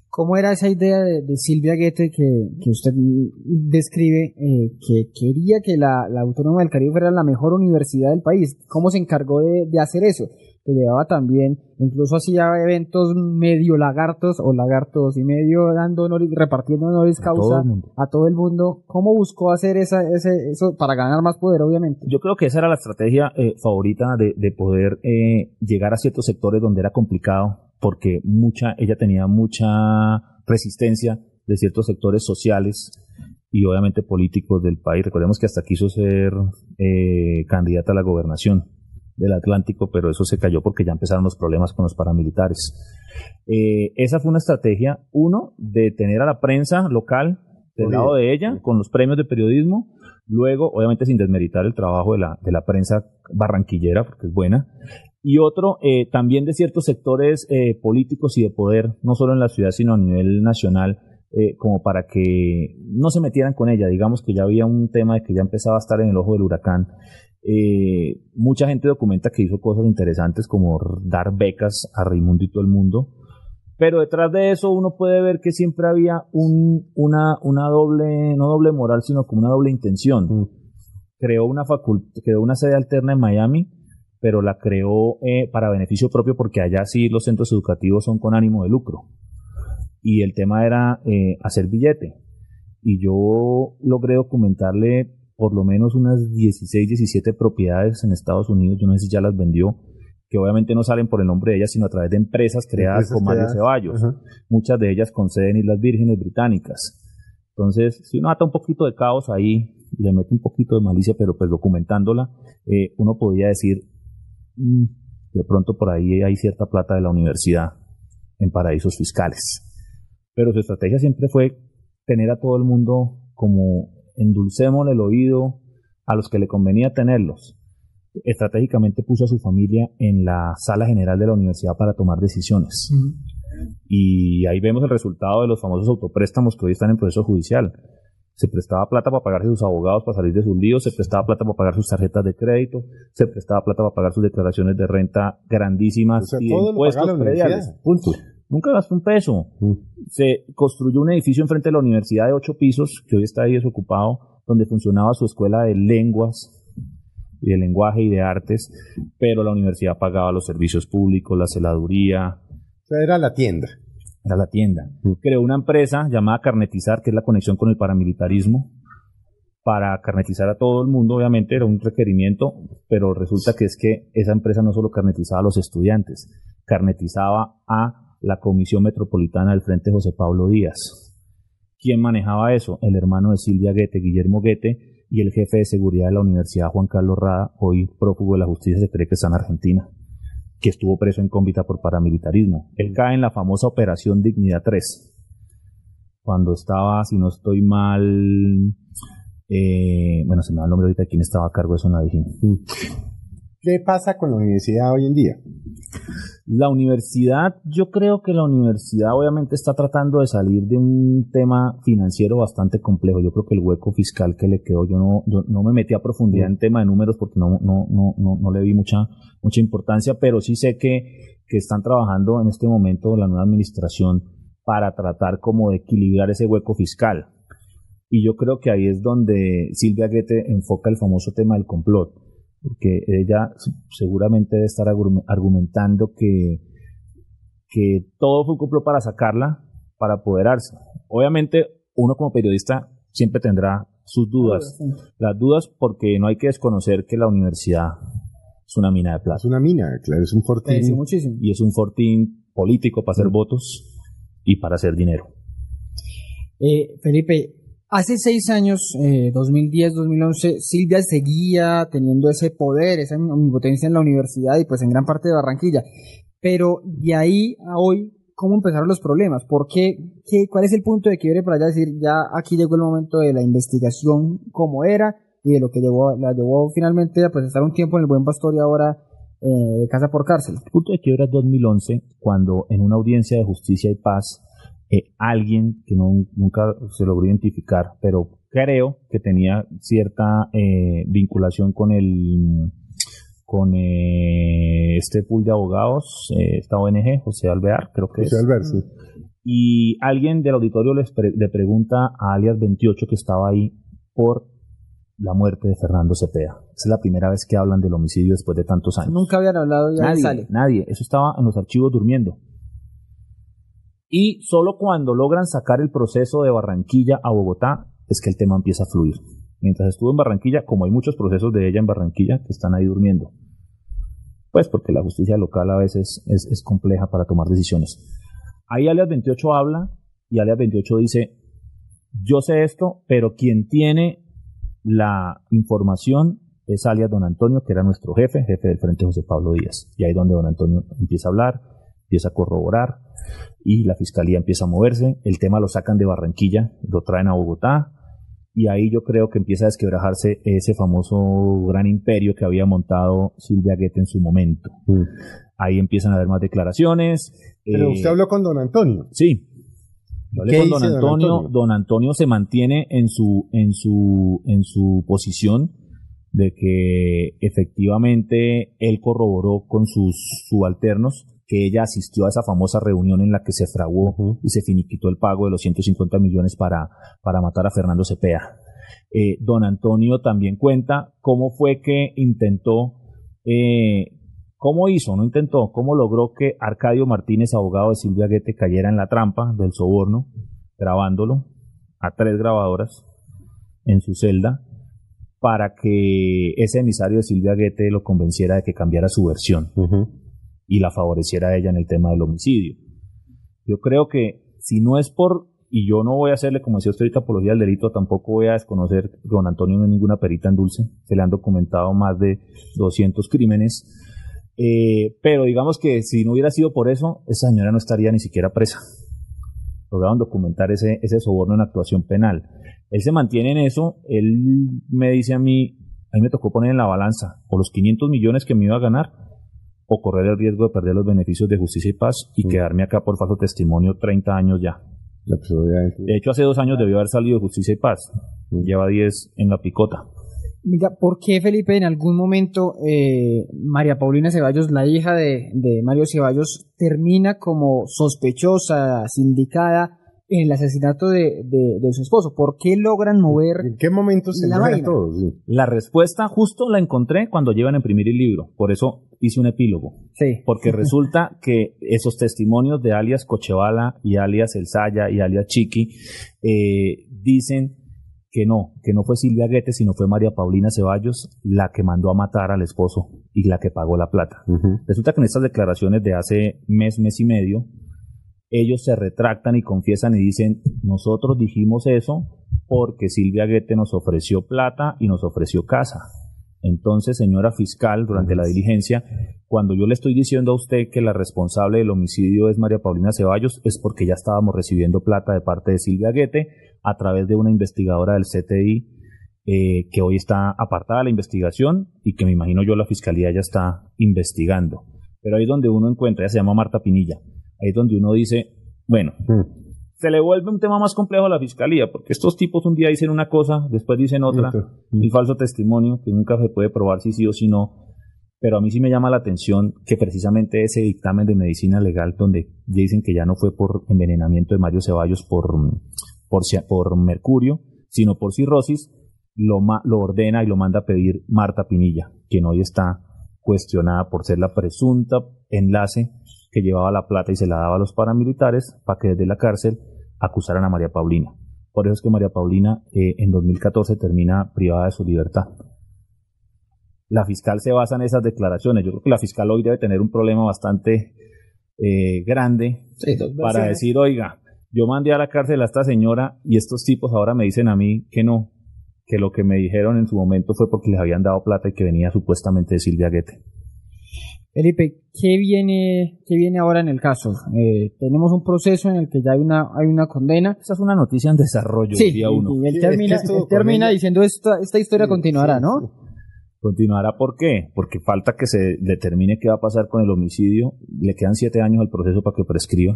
[SPEAKER 3] ¿Cómo era esa idea de, Silvia Goethe que, usted describe, eh, que quería que la, Autónoma del Caribe fuera la mejor universidad del país? ¿Cómo se encargó de, de hacer eso? Que llevaba también, incluso hacía eventos medio lagartos o lagartos y medio dando honores, repartiendo honores causa a todo el mundo. ¿Cómo buscó hacer esa, ese, eso para ganar más poder, obviamente?
[SPEAKER 4] Yo creo que esa era la estrategia eh, favorita de, de poder eh, llegar a ciertos sectores donde era complicado, porque mucha, ella tenía mucha resistencia de ciertos sectores sociales y obviamente políticos del país. Recordemos que hasta quiso ser eh, candidata a la gobernación del Atlántico, pero eso se cayó porque ya empezaron los problemas con los paramilitares. Eh, esa fue una estrategia, uno, de tener a la prensa local del lado de ella, con los premios de periodismo, luego, obviamente sin desmeritar el trabajo de la, de la prensa barranquillera, porque es buena, y otro, eh, también de ciertos sectores eh, políticos y de poder, no solo en la ciudad, sino a nivel nacional, como para que no se metieran con ella. Digamos que ya había un tema de que ya empezaba a estar en el ojo del huracán eh, mucha gente documenta que hizo cosas interesantes como dar becas a Raimundo y todo el mundo, pero detrás de eso uno puede ver que siempre había un, una, una doble, no doble moral, sino como una doble intención. Mm. Creó una creó una sede alterna en Miami, pero la creó eh, para beneficio propio porque allá sí los centros educativos son con ánimo de lucro. Y el tema era eh, hacer billete. Y yo logré documentarle por lo menos unas 16, 17 propiedades en Estados Unidos, yo no sé si ya las vendió, que obviamente no salen por el nombre de ellas, sino a través de empresas creadas por Mario Ceballos, muchas de ellas con sede en Islas Vírgenes Británicas. Entonces, si uno ata un poquito de caos ahí, y le mete un poquito de malicia, pero pues documentándola, eh, uno podría decir, mm, de pronto por ahí hay cierta plata de la universidad en paraísos fiscales. Pero su estrategia siempre fue tener a todo el mundo como endulcemos el oído a los que le convenía tenerlos. Estratégicamente puso a su familia en la sala general de la universidad para tomar decisiones. Y ahí vemos el resultado de los famosos autopréstamos que hoy están en proceso judicial. Se prestaba plata para pagarse sus abogados para salir de sus líos, se prestaba plata para pagar sus tarjetas de crédito, se prestaba plata para pagar sus declaraciones de renta grandísimas y impuestos prediales. Punto. Nunca gastó un peso. Mm. Se construyó un edificio enfrente de la universidad de ocho pisos, que hoy está ahí desocupado, donde funcionaba su escuela de lenguas, y de lenguaje y de artes, pero la universidad pagaba los servicios públicos, la celaduría.
[SPEAKER 2] O sea, era la tienda.
[SPEAKER 4] Era la tienda. Mm. Creó una empresa llamada Carnetizar, que es la conexión con el paramilitarismo, para carnetizar a todo el mundo, obviamente era un requerimiento, pero resulta que es que esa empresa no solo carnetizaba a los estudiantes, carnetizaba a la Comisión Metropolitana del Frente José Pablo Díaz. ¿Quién manejaba eso? El hermano de Silvia Guete, Guillermo Guete, y el jefe de seguridad de la Universidad, Juan Carlos Rada, hoy prófugo de la justicia, se cree que está en Argentina, que estuvo preso en cómbita por paramilitarismo. Él cae en la famosa Operación Dignidad 3, cuando estaba, si no estoy mal, eh, bueno, se me da el nombre ahorita de quién estaba a cargo de eso en la
[SPEAKER 2] ¿Qué pasa con la universidad hoy en día?
[SPEAKER 4] La universidad, yo creo que la universidad obviamente está tratando de salir de un tema financiero bastante complejo. Yo creo que el hueco fiscal que le quedó, yo no, yo no me metí a profundidad en tema de números porque no, no, no, no, no le vi mucha, mucha importancia, pero sí sé que, que están trabajando en este momento la nueva administración para tratar como de equilibrar ese hueco fiscal. Y yo creo que ahí es donde Silvia Goethe enfoca el famoso tema del complot porque ella seguramente debe estar argumentando que, que todo fue un complot para sacarla, para apoderarse. Obviamente, uno como periodista siempre tendrá sus dudas. Las dudas porque no hay que desconocer que la universidad es una mina de plata.
[SPEAKER 2] Es una mina, claro, es un fortín.
[SPEAKER 4] Y es un fortín político para hacer votos y para hacer dinero.
[SPEAKER 3] Eh, Felipe, Hace seis años, 2010-2011, eh, Silvia seguía teniendo ese poder, esa omnipotencia en la universidad y pues en gran parte de Barranquilla. Pero de ahí a hoy, ¿cómo empezaron los problemas? ¿Por qué, qué, ¿Cuál es el punto de quiebre para ya decir, ya aquí llegó el momento de la investigación como era y de lo que llevó, la llevó finalmente a pues, estar un tiempo en el Buen Pastor y ahora eh, casa por cárcel?
[SPEAKER 4] El punto de quiebre es 2011, cuando en una audiencia de justicia y paz eh, alguien que no, nunca se logró identificar, pero creo que tenía cierta eh, vinculación con el con eh, este pool de abogados, esta ONG, José Alvear, creo que
[SPEAKER 2] José Alvear, sí.
[SPEAKER 4] Y alguien del auditorio le pregunta a alias 28 que estaba ahí por la muerte de Fernando Cepeda. Es la primera vez que hablan del homicidio después de tantos años.
[SPEAKER 3] Nunca habían hablado ya
[SPEAKER 4] nadie, Nadie, eso estaba en los archivos durmiendo y solo cuando logran sacar el proceso de Barranquilla a Bogotá es que el tema empieza a fluir. Mientras estuvo en Barranquilla, como hay muchos procesos de ella en Barranquilla que están ahí durmiendo, pues porque la justicia local a veces es, compleja para tomar decisiones. Ahí alias 28 habla y alias 28 dice, yo sé esto, pero quien tiene la información es alias don Antonio, que era nuestro jefe, jefe del Frente José Pablo Díaz. Y ahí donde don Antonio empieza a hablar, empieza a corroborar, y la fiscalía empieza a moverse, el tema lo sacan de Barranquilla, lo traen a Bogotá y ahí yo creo que empieza a desquebrajarse ese famoso gran imperio que había montado Silvia Guete en su momento. Mm. Ahí empiezan a haber más declaraciones.
[SPEAKER 2] Pero usted habló con don Antonio.
[SPEAKER 4] Sí. Yo hablé con don Antonio. don Antonio. se mantiene en su, en su, en su posición de que efectivamente él corroboró con sus subalternos que ella asistió a esa famosa reunión en la que se fraguó y se finiquitó el pago de los 150 millones para, para matar a Fernando Cepeda. Eh, don Antonio también cuenta cómo fue que intentó, eh, cómo hizo, no intentó, cómo logró que Arcadio Martínez, abogado de Silvia Guete, cayera en la trampa del soborno, grabándolo a tres grabadoras en su celda para que ese emisario de Silvia Guete lo convenciera de que cambiara su versión y la favoreciera a ella en el tema del homicidio. Yo creo que si no es por, y yo no voy a hacerle, como decía usted apología del delito, tampoco voy a desconocer don Antonio no ninguna perita en dulce, se le han documentado más de 200 crímenes, eh, pero digamos que si no hubiera sido por eso, esa señora no estaría ni siquiera presa. Lograron documentar ese, ese soborno en actuación penal. Él se mantiene en eso, él me dice a mí, a mí me tocó poner en la balanza, por los 500 millones que me iba a ganar, o correr el riesgo de perder los beneficios de justicia y paz y quedarme acá por falso testimonio 30 años ya. De hecho, hace dos años debió haber salido de justicia y paz. Lleva 10 en la picota.
[SPEAKER 3] Mira, ¿por qué Felipe en algún momento eh, María Paulina Ceballos, la hija de, de Mario Ceballos, termina como sospechosa, sindicada el asesinato de, de, su esposo. ¿Por qué logran mover?
[SPEAKER 2] ¿En qué momento se la todo?
[SPEAKER 4] La respuesta justo la encontré cuando llevan a imprimir el libro. Por eso hice un epílogo.
[SPEAKER 3] Sí.
[SPEAKER 4] Porque resulta que esos testimonios de alias Cochevala y alias El Saya y alias Chiqui eh, dicen que no, que no fue Silvia Guete, sino fue María Paulina Ceballos la que mandó a matar al esposo y la que pagó la plata. Resulta que en estas declaraciones de hace mes, mes y medio, ellos se retractan y confiesan y dicen, nosotros dijimos eso porque Silvia Guete nos ofreció plata y nos ofreció casa. Entonces, señora fiscal, durante la diligencia, cuando yo le estoy diciendo a usted que la responsable del homicidio es María Paulina Ceballos, es porque ya estábamos recibiendo plata de parte de Silvia Guete a través de una investigadora del CTI eh, que hoy está apartada de la investigación y que me imagino yo la fiscalía ya está investigando. Pero ahí donde uno encuentra, ella se llama Marta Pinilla, ahí donde uno dice, bueno, mm. se le vuelve un tema más complejo a la fiscalía, porque estos tipos un día dicen una cosa, después dicen otra, mm. el falso testimonio, que nunca se puede probar si sí o si no, pero a mí sí me llama la atención que precisamente ese dictamen de medicina legal donde dicen que ya no fue por envenenamiento de Mario Ceballos por por, por mercurio, sino por cirrosis, lo, lo ordena y lo manda a pedir Marta Pinilla, quien hoy está cuestionada por ser la presunta enlace que llevaba la plata y se la daba a los paramilitares para que desde la cárcel acusaran a María Paulina. Por eso es que María Paulina eh, en 2014 termina privada de su libertad. La fiscal se basa en esas declaraciones. Yo creo que la fiscal hoy debe tener un problema bastante eh, grande para decir, oiga, yo mandé a la cárcel a esta señora y estos tipos ahora me dicen a mí que no, que lo que me dijeron en su momento fue porque les habían dado plata y que venía supuestamente de Silvia Guete.
[SPEAKER 3] Felipe, ¿qué viene, qué viene ahora en el caso? Eh, tenemos un proceso en el que ya hay una, hay una condena.
[SPEAKER 4] Esa es una noticia en desarrollo,
[SPEAKER 3] sí, día uno. Y él termina, termina diciendo esta, esta historia continuará, ¿no?
[SPEAKER 4] Continuará, ¿por qué? Porque falta que se determine qué va a pasar con el homicidio. Le quedan siete años al proceso para que prescriba.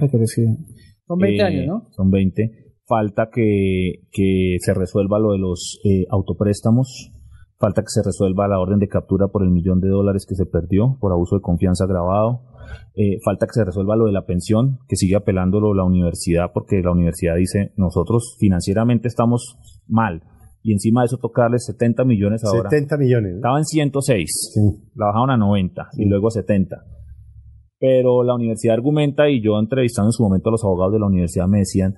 [SPEAKER 3] Son 20 eh, años, ¿no?
[SPEAKER 4] Son 20. Falta que, que se resuelva lo de los eh, autopréstamos. Falta que se resuelva la orden de captura por el millón de dólares que se perdió por abuso de confianza agravado. Eh, falta que se resuelva lo de la pensión, que sigue apelándolo la universidad, porque la universidad dice, nosotros financieramente estamos mal y encima de eso tocarle 70 millones ahora.
[SPEAKER 2] 70 millones.
[SPEAKER 4] Estaban 106, sí. la bajaron a 90 y luego a 70. Pero la universidad argumenta, y yo entrevistando en su momento a los abogados de la universidad me decían,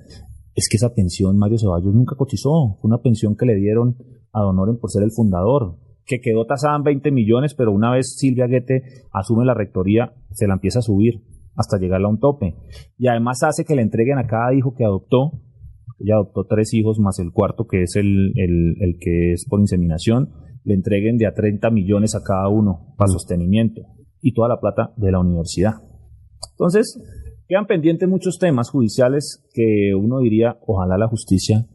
[SPEAKER 4] es que esa pensión Mario Ceballos nunca cotizó, fue una pensión que le dieron a Donoren por ser el fundador, que quedó tasada en 20 millones, pero una vez Silvia Guete asume la rectoría, se la empieza a subir hasta llegar a un tope. Y además hace que le entreguen a cada hijo que adoptó ella adoptó tres hijos más el cuarto que es el, el, que es por inseminación, le entreguen de a 30 millones a cada uno para sostenimiento y toda la plata de la universidad. Entonces, quedan pendientes muchos temas judiciales que uno diría, ojalá la justicia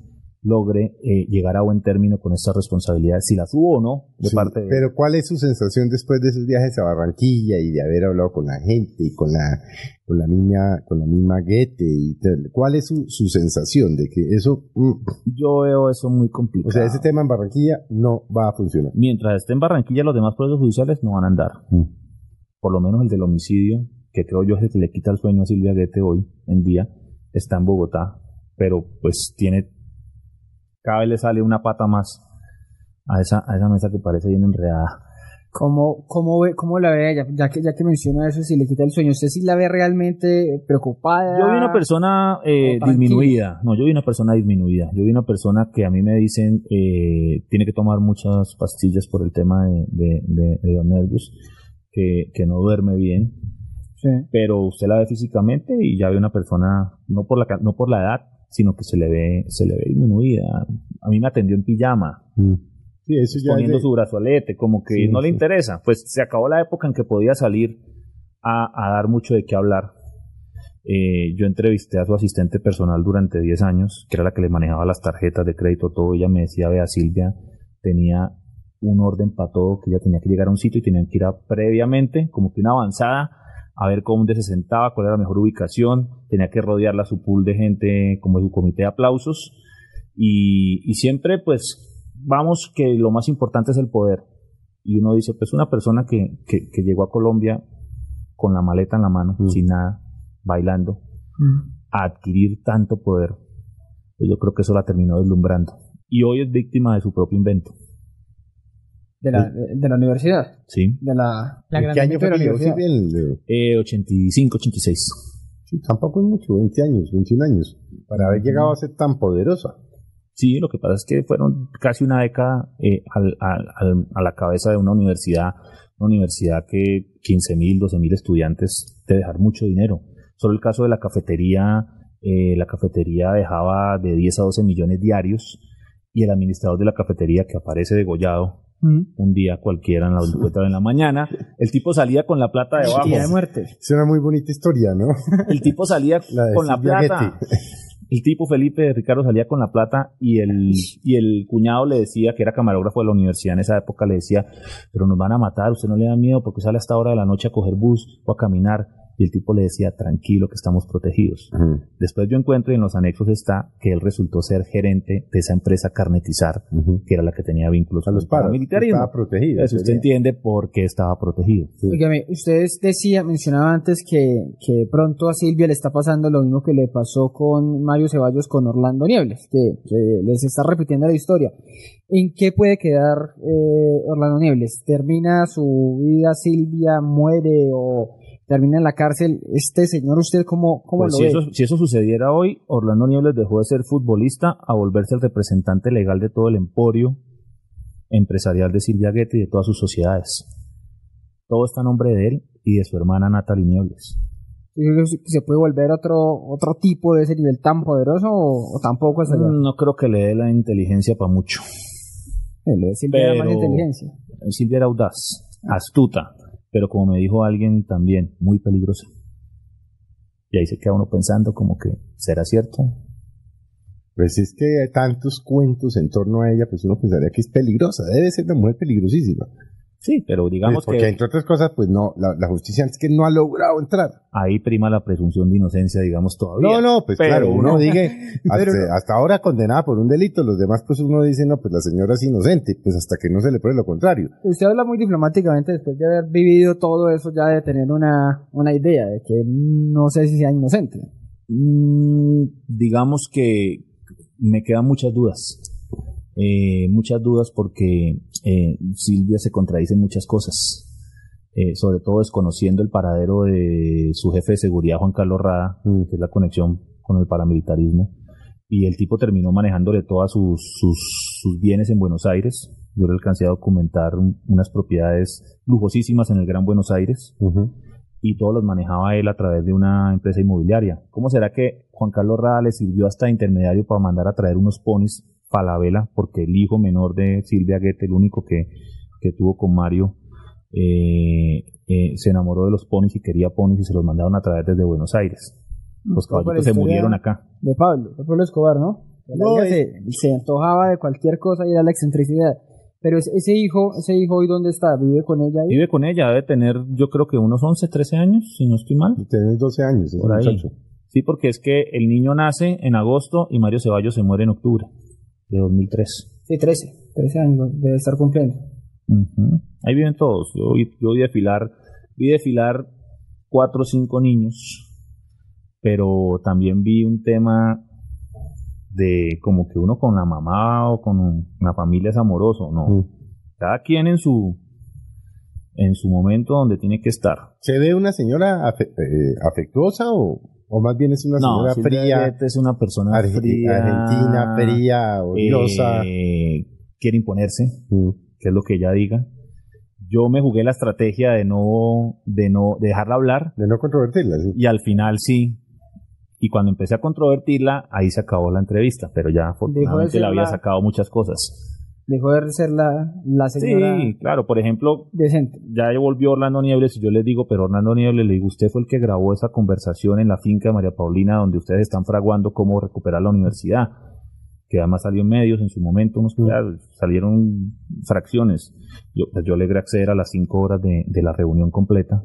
[SPEAKER 4] logre eh, llegar a buen término con estas responsabilidades, si las hubo o no de parte de...
[SPEAKER 2] Pero ¿cuál es su sensación después de esos viajes a Barranquilla y de haber hablado con la gente y con la, con la misma, con la misma Guete y ¿Cuál es su, su sensación de que eso...
[SPEAKER 4] Mm, Yo veo eso muy complicado.
[SPEAKER 2] O sea, ese tema en Barranquilla no va a funcionar.
[SPEAKER 4] Mientras esté en Barranquilla, los demás procesos judiciales no van a andar. Mm. Por lo menos el del homicidio, que creo yo es el que le quita el sueño a Silvia Guete hoy en día, está en Bogotá, pero pues tiene cada vez le sale una pata más a esa, a esa mesa que parece bien enredada.
[SPEAKER 3] ¿Cómo, cómo, ve, cómo la ve ella? Ya que, ya que menciona eso, si le quita el sueño, ¿usted sí la ve realmente preocupada?
[SPEAKER 4] Yo vi una persona eh, disminuida. No, yo vi una persona disminuida. Yo vi una persona que a mí me dicen eh, tiene que tomar muchas pastillas por el tema de, de, de, los nervios, que, que no duerme bien. Sí. Pero usted la ve físicamente y ya ve una persona, no por la, no por la edad, sino que se le ve, se le ve disminuida. A mí me atendió en pijama. Mm. poniendo su brazalete, como que no le interesa. Pues se acabó la época en que podía salir a, dar mucho de qué hablar. Eh, yo entrevisté a su asistente personal durante 10 años, que era la que le manejaba las tarjetas de crédito, todo. Ella me decía, vea, Silvia tenía un orden para todo, que ella tenía que llegar a un sitio y tenía que ir a previamente, como que una avanzada, a ver cómo se sentaba, cuál era la mejor ubicación, tenía que rodearla su pool de gente como su comité de aplausos y, siempre pues vamos que lo más importante es el poder y uno dice pues una persona que, que, llegó a Colombia con la maleta en la mano, mm. sin nada, bailando, mm. a adquirir tanto poder, pues yo creo que eso la terminó deslumbrando y hoy es víctima de su propio invento.
[SPEAKER 3] De la, de, la universidad.
[SPEAKER 4] Sí.
[SPEAKER 3] De la,
[SPEAKER 2] la ¿Qué año fue la universidad?
[SPEAKER 4] Eh, 85, 86.
[SPEAKER 2] Sí, tampoco es mucho, 20 años, 21 años, para haber llegado a ser tan poderosa.
[SPEAKER 4] Sí, lo que pasa es que fueron casi una década eh, a la cabeza de una universidad, una universidad que 15 mil, 12 mil estudiantes te dejar mucho dinero. Solo el caso de la cafetería, eh, la cafetería dejaba de 10 a 12 millones diarios y el administrador de la cafetería que aparece degollado mm. un día cualquiera en la de la mañana, el tipo salía con la plata debajo.
[SPEAKER 3] de muerte.
[SPEAKER 2] Es una muy bonita historia, ¿no?
[SPEAKER 4] El tipo salía con la plata. El tipo Felipe de Ricardo salía con la plata y el, y el cuñado le decía, que era camarógrafo de la universidad en esa época, le decía, pero nos van a matar, usted no le da miedo porque sale hasta hora de la noche a coger bus o a caminar. Y el tipo le decía, tranquilo que estamos protegidos. Después yo encuentro y en los anexos está que él resultó ser gerente de esa empresa Carnetizar, que era la que tenía vínculos
[SPEAKER 2] a los paramilitares. Estaba protegido.
[SPEAKER 4] Eso usted entiende por qué estaba protegido.
[SPEAKER 3] Dígame, ustedes decía, mencionaba antes que, que pronto a Silvia le está pasando lo mismo que le pasó con Mario Ceballos con Orlando Niebles, que, les está repitiendo la historia. ¿En qué puede quedar eh, Orlando Niebles? ¿Termina su vida Silvia, muere o termina en la cárcel. Este señor, ¿usted cómo, cómo pues
[SPEAKER 4] lo
[SPEAKER 3] si
[SPEAKER 4] ve? Eso, si eso sucediera hoy, Orlando Niebles dejó de ser futbolista a volverse el representante legal de todo el emporio empresarial de Silvia Guete y de todas sus sociedades. Todo está a nombre de él y de su hermana Natalie Niebles.
[SPEAKER 3] ¿Se puede volver otro, otro tipo de ese nivel tan poderoso o, tampoco es
[SPEAKER 4] No creo que le dé la inteligencia para mucho.
[SPEAKER 3] Silvia era más inteligencia.
[SPEAKER 4] Silvia era audaz, astuta, pero como me dijo alguien también, muy peligroso. Y ahí se queda uno pensando como que, ¿será cierto?
[SPEAKER 2] Pues es que hay tantos cuentos en torno a ella, pues uno pensaría que es peligrosa, debe ser una mujer peligrosísima.
[SPEAKER 4] Sí, pero digamos
[SPEAKER 2] porque,
[SPEAKER 4] que...
[SPEAKER 2] entre otras cosas, pues no, la, justicia es que no ha logrado entrar.
[SPEAKER 4] Ahí prima la presunción de inocencia, digamos, todavía.
[SPEAKER 2] No, no, pues claro, uno dice, hasta, ahora condenada por un delito, los demás pues uno dice, no, pues la señora es inocente, pues hasta que no se le pruebe lo contrario.
[SPEAKER 3] Usted habla muy diplomáticamente después de haber vivido todo eso, ya de tener una, una idea de que no sé si sea inocente.
[SPEAKER 4] Mm, digamos que me quedan muchas dudas eh, muchas dudas porque eh, Silvia se contradice en muchas cosas. Eh, sobre todo desconociendo el paradero de su jefe de seguridad, Juan Carlos Rada, mm. que es la conexión con el paramilitarismo. Y el tipo terminó manejándole todas sus, sus, bienes en Buenos Aires. Yo le alcancé a documentar unas propiedades lujosísimas en el Gran Buenos Aires. Y todos los manejaba él a través de una empresa inmobiliaria. ¿Cómo será que Juan Carlos Rada le sirvió hasta intermediario para mandar a traer unos ponis Palavela, porque el hijo menor de Silvia Guete, el único que, que tuvo con Mario, eh, eh, se enamoró de los ponis y quería ponis y se los mandaron a traer desde Buenos Aires. Los caballitos se murieron acá.
[SPEAKER 3] De Pablo, de Pablo Escobar, ¿no? no se, se, antojaba de cualquier cosa y era la excentricidad. Pero ese, hijo, ese hijo hoy dónde está? ¿Vive con ella ahí?
[SPEAKER 4] Vive con ella, debe tener yo creo que unos 11, 13 años, si no estoy mal.
[SPEAKER 2] Tiene 12 años, por ahí.
[SPEAKER 4] Sí, porque es que el niño nace en agosto y Mario Ceballos se muere en octubre de 2003.
[SPEAKER 3] Sí, 13, 13 años debe estar cumpliendo.
[SPEAKER 4] Ahí viven todos. Yo, yo vi desfilar, vi desfilar cuatro o cinco niños, pero también vi un tema de como que uno con la mamá o con una familia es amoroso, no. Cada quien en su en su momento donde tiene que estar.
[SPEAKER 2] ¿Se ve una señora eh, afectuosa o, o más bien es una señora fría.
[SPEAKER 4] es una persona fría,
[SPEAKER 2] argentina, fría, odiosa.
[SPEAKER 4] Eh, quiere imponerse, mm. que es lo que ella diga. Yo me jugué la estrategia de no, de no, dejarla hablar.
[SPEAKER 2] De no controvertirla,
[SPEAKER 4] Y al final sí. Y cuando empecé a controvertirla, ahí se acabó la entrevista, pero ya afortunadamente le había sacado muchas cosas
[SPEAKER 3] dejó de ser la, la señora.
[SPEAKER 4] Sí, claro, por ejemplo,
[SPEAKER 3] decente.
[SPEAKER 4] ya volvió Orlando Niebles y yo les digo, pero Orlando Niebles le digo, usted fue el que grabó esa conversación en la finca de María Paulina donde ustedes están fraguando cómo recuperar la universidad, que además salió en medios en su momento, unos, mm. salieron fracciones. Yo, pues yo logré acceder a las cinco horas de, de la reunión completa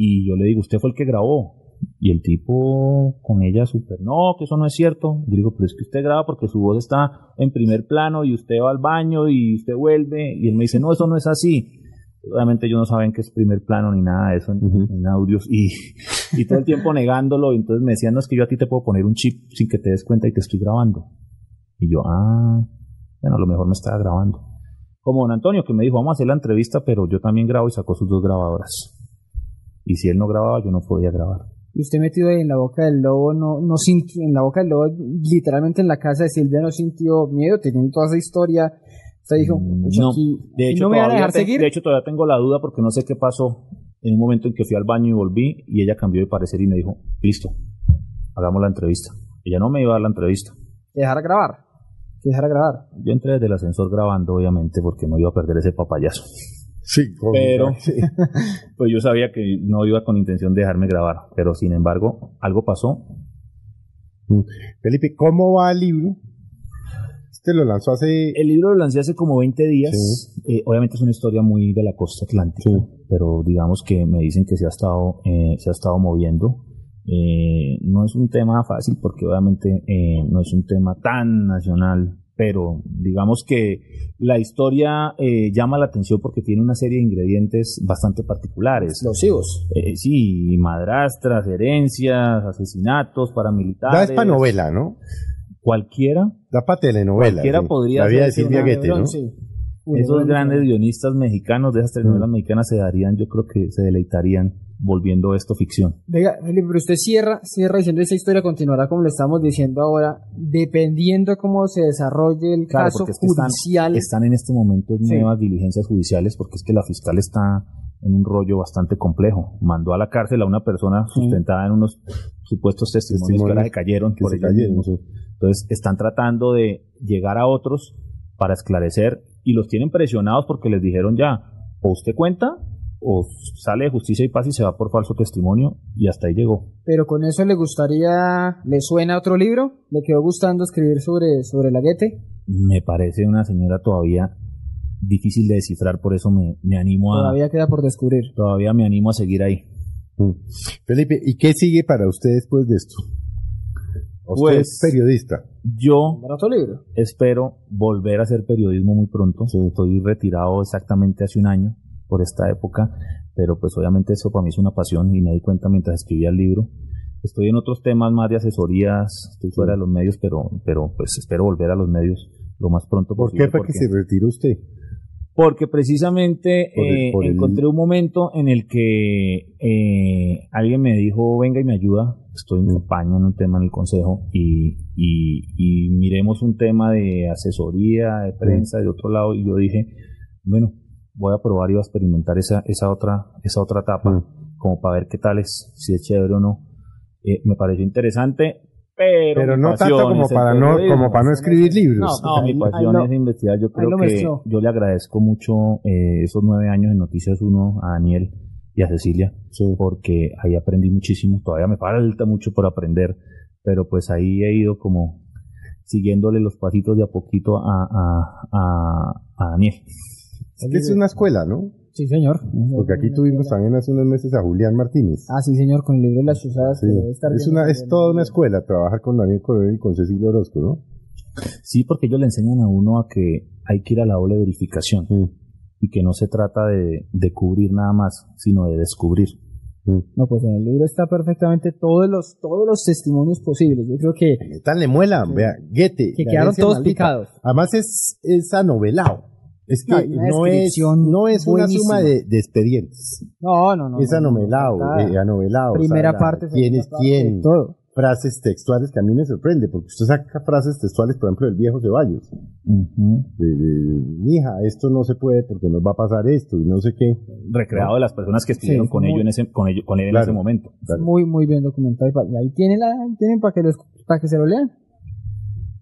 [SPEAKER 4] y yo le digo, usted fue el que grabó, y el tipo con ella súper, no, que eso no es cierto. Yo digo, pero es que usted graba porque su voz está en primer plano y usted va al baño y usted vuelve. Y él me dice, no, eso no es así. Obviamente ellos no saben que es primer plano ni nada de eso en, audios y, y, todo el tiempo negándolo. Y entonces me decían, no, es que yo a ti te puedo poner un chip sin que te des cuenta y te estoy grabando. Y yo, ah, bueno, a lo mejor me estaba grabando. Como don Antonio que me dijo, vamos a hacer la entrevista, pero yo también grabo y sacó sus dos grabadoras. Y si él no grababa, yo no podía grabar.
[SPEAKER 3] Y usted metido ahí en la boca del lobo, no, no sintió, en la boca del lobo, literalmente en la casa de Silvia no sintió miedo, teniendo toda esa historia. Usted dijo,
[SPEAKER 4] mm, no, de hecho,
[SPEAKER 3] no me van a dejar seguir.
[SPEAKER 4] De hecho, todavía tengo la duda porque no sé qué pasó en un momento en que fui al baño y volví y ella cambió de parecer y me dijo, listo, hagamos la entrevista. Ella no me iba a dar la entrevista.
[SPEAKER 3] ¿Que dejara grabar? ¿Que dejara grabar?
[SPEAKER 4] Yo entré desde el ascensor grabando, obviamente, porque no iba a perder ese papayazo.
[SPEAKER 2] Sí,
[SPEAKER 4] pero pues yo sabía que no iba con intención de dejarme grabar, pero sin embargo algo pasó.
[SPEAKER 2] Mm. Felipe, ¿cómo va el libro? Este lo lanzó hace...
[SPEAKER 4] El libro lo lancé hace como 20 días. Eh, obviamente es una historia muy de la costa atlántica, pero digamos que me dicen que se ha estado, eh, se ha estado moviendo. Eh, no es un tema fácil porque obviamente no es un tema tan nacional pero digamos que la historia eh, llama la atención porque tiene una serie de ingredientes bastante particulares.
[SPEAKER 3] Explosivos.
[SPEAKER 4] Eh, sí, madrastras, herencias, asesinatos, paramilitares.
[SPEAKER 2] Da para novela, ¿no?
[SPEAKER 4] Cualquiera.
[SPEAKER 2] Da para telenovela.
[SPEAKER 4] Cualquiera podría.
[SPEAKER 2] La vida de Silvia Guete, ¿no?
[SPEAKER 4] Esos grandes guionistas mexicanos de esas telenovelas mexicanas se darían, yo creo que se deleitarían volviendo esto ficción.
[SPEAKER 3] Venga, pero usted cierra, cierra diciendo esa historia continuará como le estamos diciendo ahora, dependiendo cómo se desarrolle el caso judicial.
[SPEAKER 4] Están, en este momento nuevas diligencias judiciales porque es que la fiscal está en un rollo bastante complejo. Mandó a la cárcel a una persona sustentada en unos supuestos testimonios, que ahora se cayeron.
[SPEAKER 2] Que se cayeron
[SPEAKER 4] Entonces están tratando de llegar a otros para esclarecer y los tienen presionados porque les dijeron ya, o usted cuenta o sale de justicia y paz y se va por falso testimonio y hasta ahí llegó.
[SPEAKER 3] Pero con eso le gustaría, ¿le suena otro libro? ¿Le quedó gustando escribir sobre, sobre la Guete?
[SPEAKER 4] Me parece una señora todavía difícil de descifrar, por eso me, me animo
[SPEAKER 3] a... Todavía queda por descubrir.
[SPEAKER 4] Todavía me animo a seguir ahí.
[SPEAKER 2] Mm. Felipe, ¿y qué sigue para usted después de esto? Usted pues, es periodista.
[SPEAKER 4] Yo espero volver a hacer periodismo muy pronto. Estoy retirado exactamente hace un año por esta época, pero pues obviamente eso para mí es una pasión y me di cuenta mientras escribía el libro. Estoy en otros temas más de asesorías, estoy fuera de los medios, pero, pero pues espero volver a los medios lo más pronto
[SPEAKER 2] posible.
[SPEAKER 4] ¿Por
[SPEAKER 2] qué fue que se retiró usted?
[SPEAKER 4] Porque precisamente eh, encontré un momento en el que eh, alguien me dijo, venga y me ayuda, estoy en campaña en un tema en el consejo y, y, miremos un tema de asesoría, de prensa, de otro lado, y yo dije, bueno, voy a probar y voy a experimentar esa, esa, otra, esa otra etapa, mm. como para ver qué tal es, si es chévere o no. Eh, me pareció interesante, pero,
[SPEAKER 2] pero no tanto como para no, como para no escribir libros.
[SPEAKER 4] No, mi pasión es investigar. Yo creo que yo le agradezco mucho eh, esos nueve años en Noticias 1 a Daniel y a Cecilia, porque ahí aprendí muchísimo. Todavía me falta mucho por aprender, pero pues ahí he ido como siguiéndole los pasitos de a poquito a, a, a, a Daniel.
[SPEAKER 2] Es que es una escuela, ¿no?
[SPEAKER 3] Sí, señor.
[SPEAKER 2] Porque aquí tuvimos también hace unos meses a Julián Martínez.
[SPEAKER 3] Ah, sí, señor, con el libro de las chuzadas.
[SPEAKER 2] es, una, es toda una escuela trabajar con Daniel Coronel y con Cecilio Orozco, ¿no?
[SPEAKER 4] Sí, porque ellos le enseñan a uno a que hay que ir a la doble verificación y que no se trata de, de, cubrir nada más, sino de descubrir.
[SPEAKER 3] No, pues en el libro está perfectamente todos los todos los testimonios posibles. Yo creo que
[SPEAKER 2] tan le muela, vea, Goethe,
[SPEAKER 3] que quedaron todos picados.
[SPEAKER 2] Además es es anovelado. Es que no, es, no es una suma de, expedientes.
[SPEAKER 3] No, no, no.
[SPEAKER 2] Es anovelado, eh, anovelado.
[SPEAKER 3] Primera parte.
[SPEAKER 2] ¿Quién es quién? Todo. Frases textuales que a mí me sorprende, porque usted saca frases textuales, por ejemplo, del viejo Ceballos. hija, esto no se puede porque nos va a pasar esto y no sé qué.
[SPEAKER 4] Recreado de las personas que estuvieron con, ellos en ese, con, ello, con él en ese momento.
[SPEAKER 3] Muy, muy bien documentado. Y ahí tienen, la, tienen para que, para que se lo lean.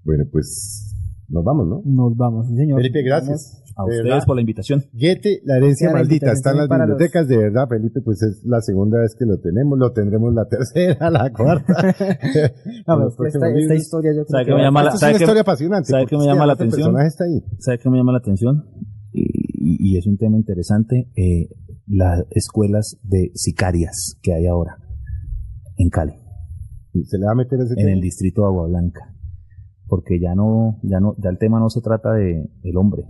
[SPEAKER 2] Bueno, pues nos vamos, ¿no?
[SPEAKER 3] Nos vamos, sí, señor.
[SPEAKER 2] Felipe, gracias.
[SPEAKER 4] A ustedes por la invitación.
[SPEAKER 2] Goethe, la herencia maldita, está en las bibliotecas, de verdad, Felipe, pues es la segunda vez que lo tenemos, lo tendremos la tercera, la cuarta.
[SPEAKER 3] no, esta, esta, historia yo creo
[SPEAKER 4] que, me llama la,
[SPEAKER 2] es una historia apasionante.
[SPEAKER 4] ¿Sabe qué me llama la atención?
[SPEAKER 2] Está ahí.
[SPEAKER 4] ¿Sabe qué me llama la atención? Y, y es un tema interesante, eh, las escuelas de sicarias que hay ahora en Cali.
[SPEAKER 2] ¿Se le va a meter ese
[SPEAKER 4] En el distrito de Agua Blanca porque ya no, ya no, ya el tema no se trata de el hombre,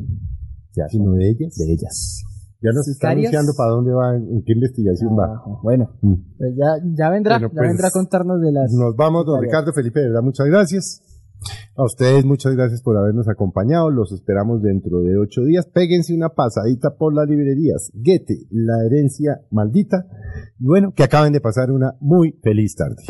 [SPEAKER 2] sino de ellas.
[SPEAKER 4] De ellas.
[SPEAKER 2] Ya nos está anunciando para dónde va, en qué investigación va.
[SPEAKER 3] Ah, bueno, mm. pues ya, ya vendrá, ya pues, vendrá a contarnos de las.
[SPEAKER 2] Nos vamos, don Ricardo Felipe, de verdad, muchas gracias. A ustedes muchas gracias por habernos acompañado. Los esperamos dentro de ocho días. Péguense una pasadita por las librerías. Guete, la herencia maldita. Y bueno, que acaben de pasar una muy feliz tarde.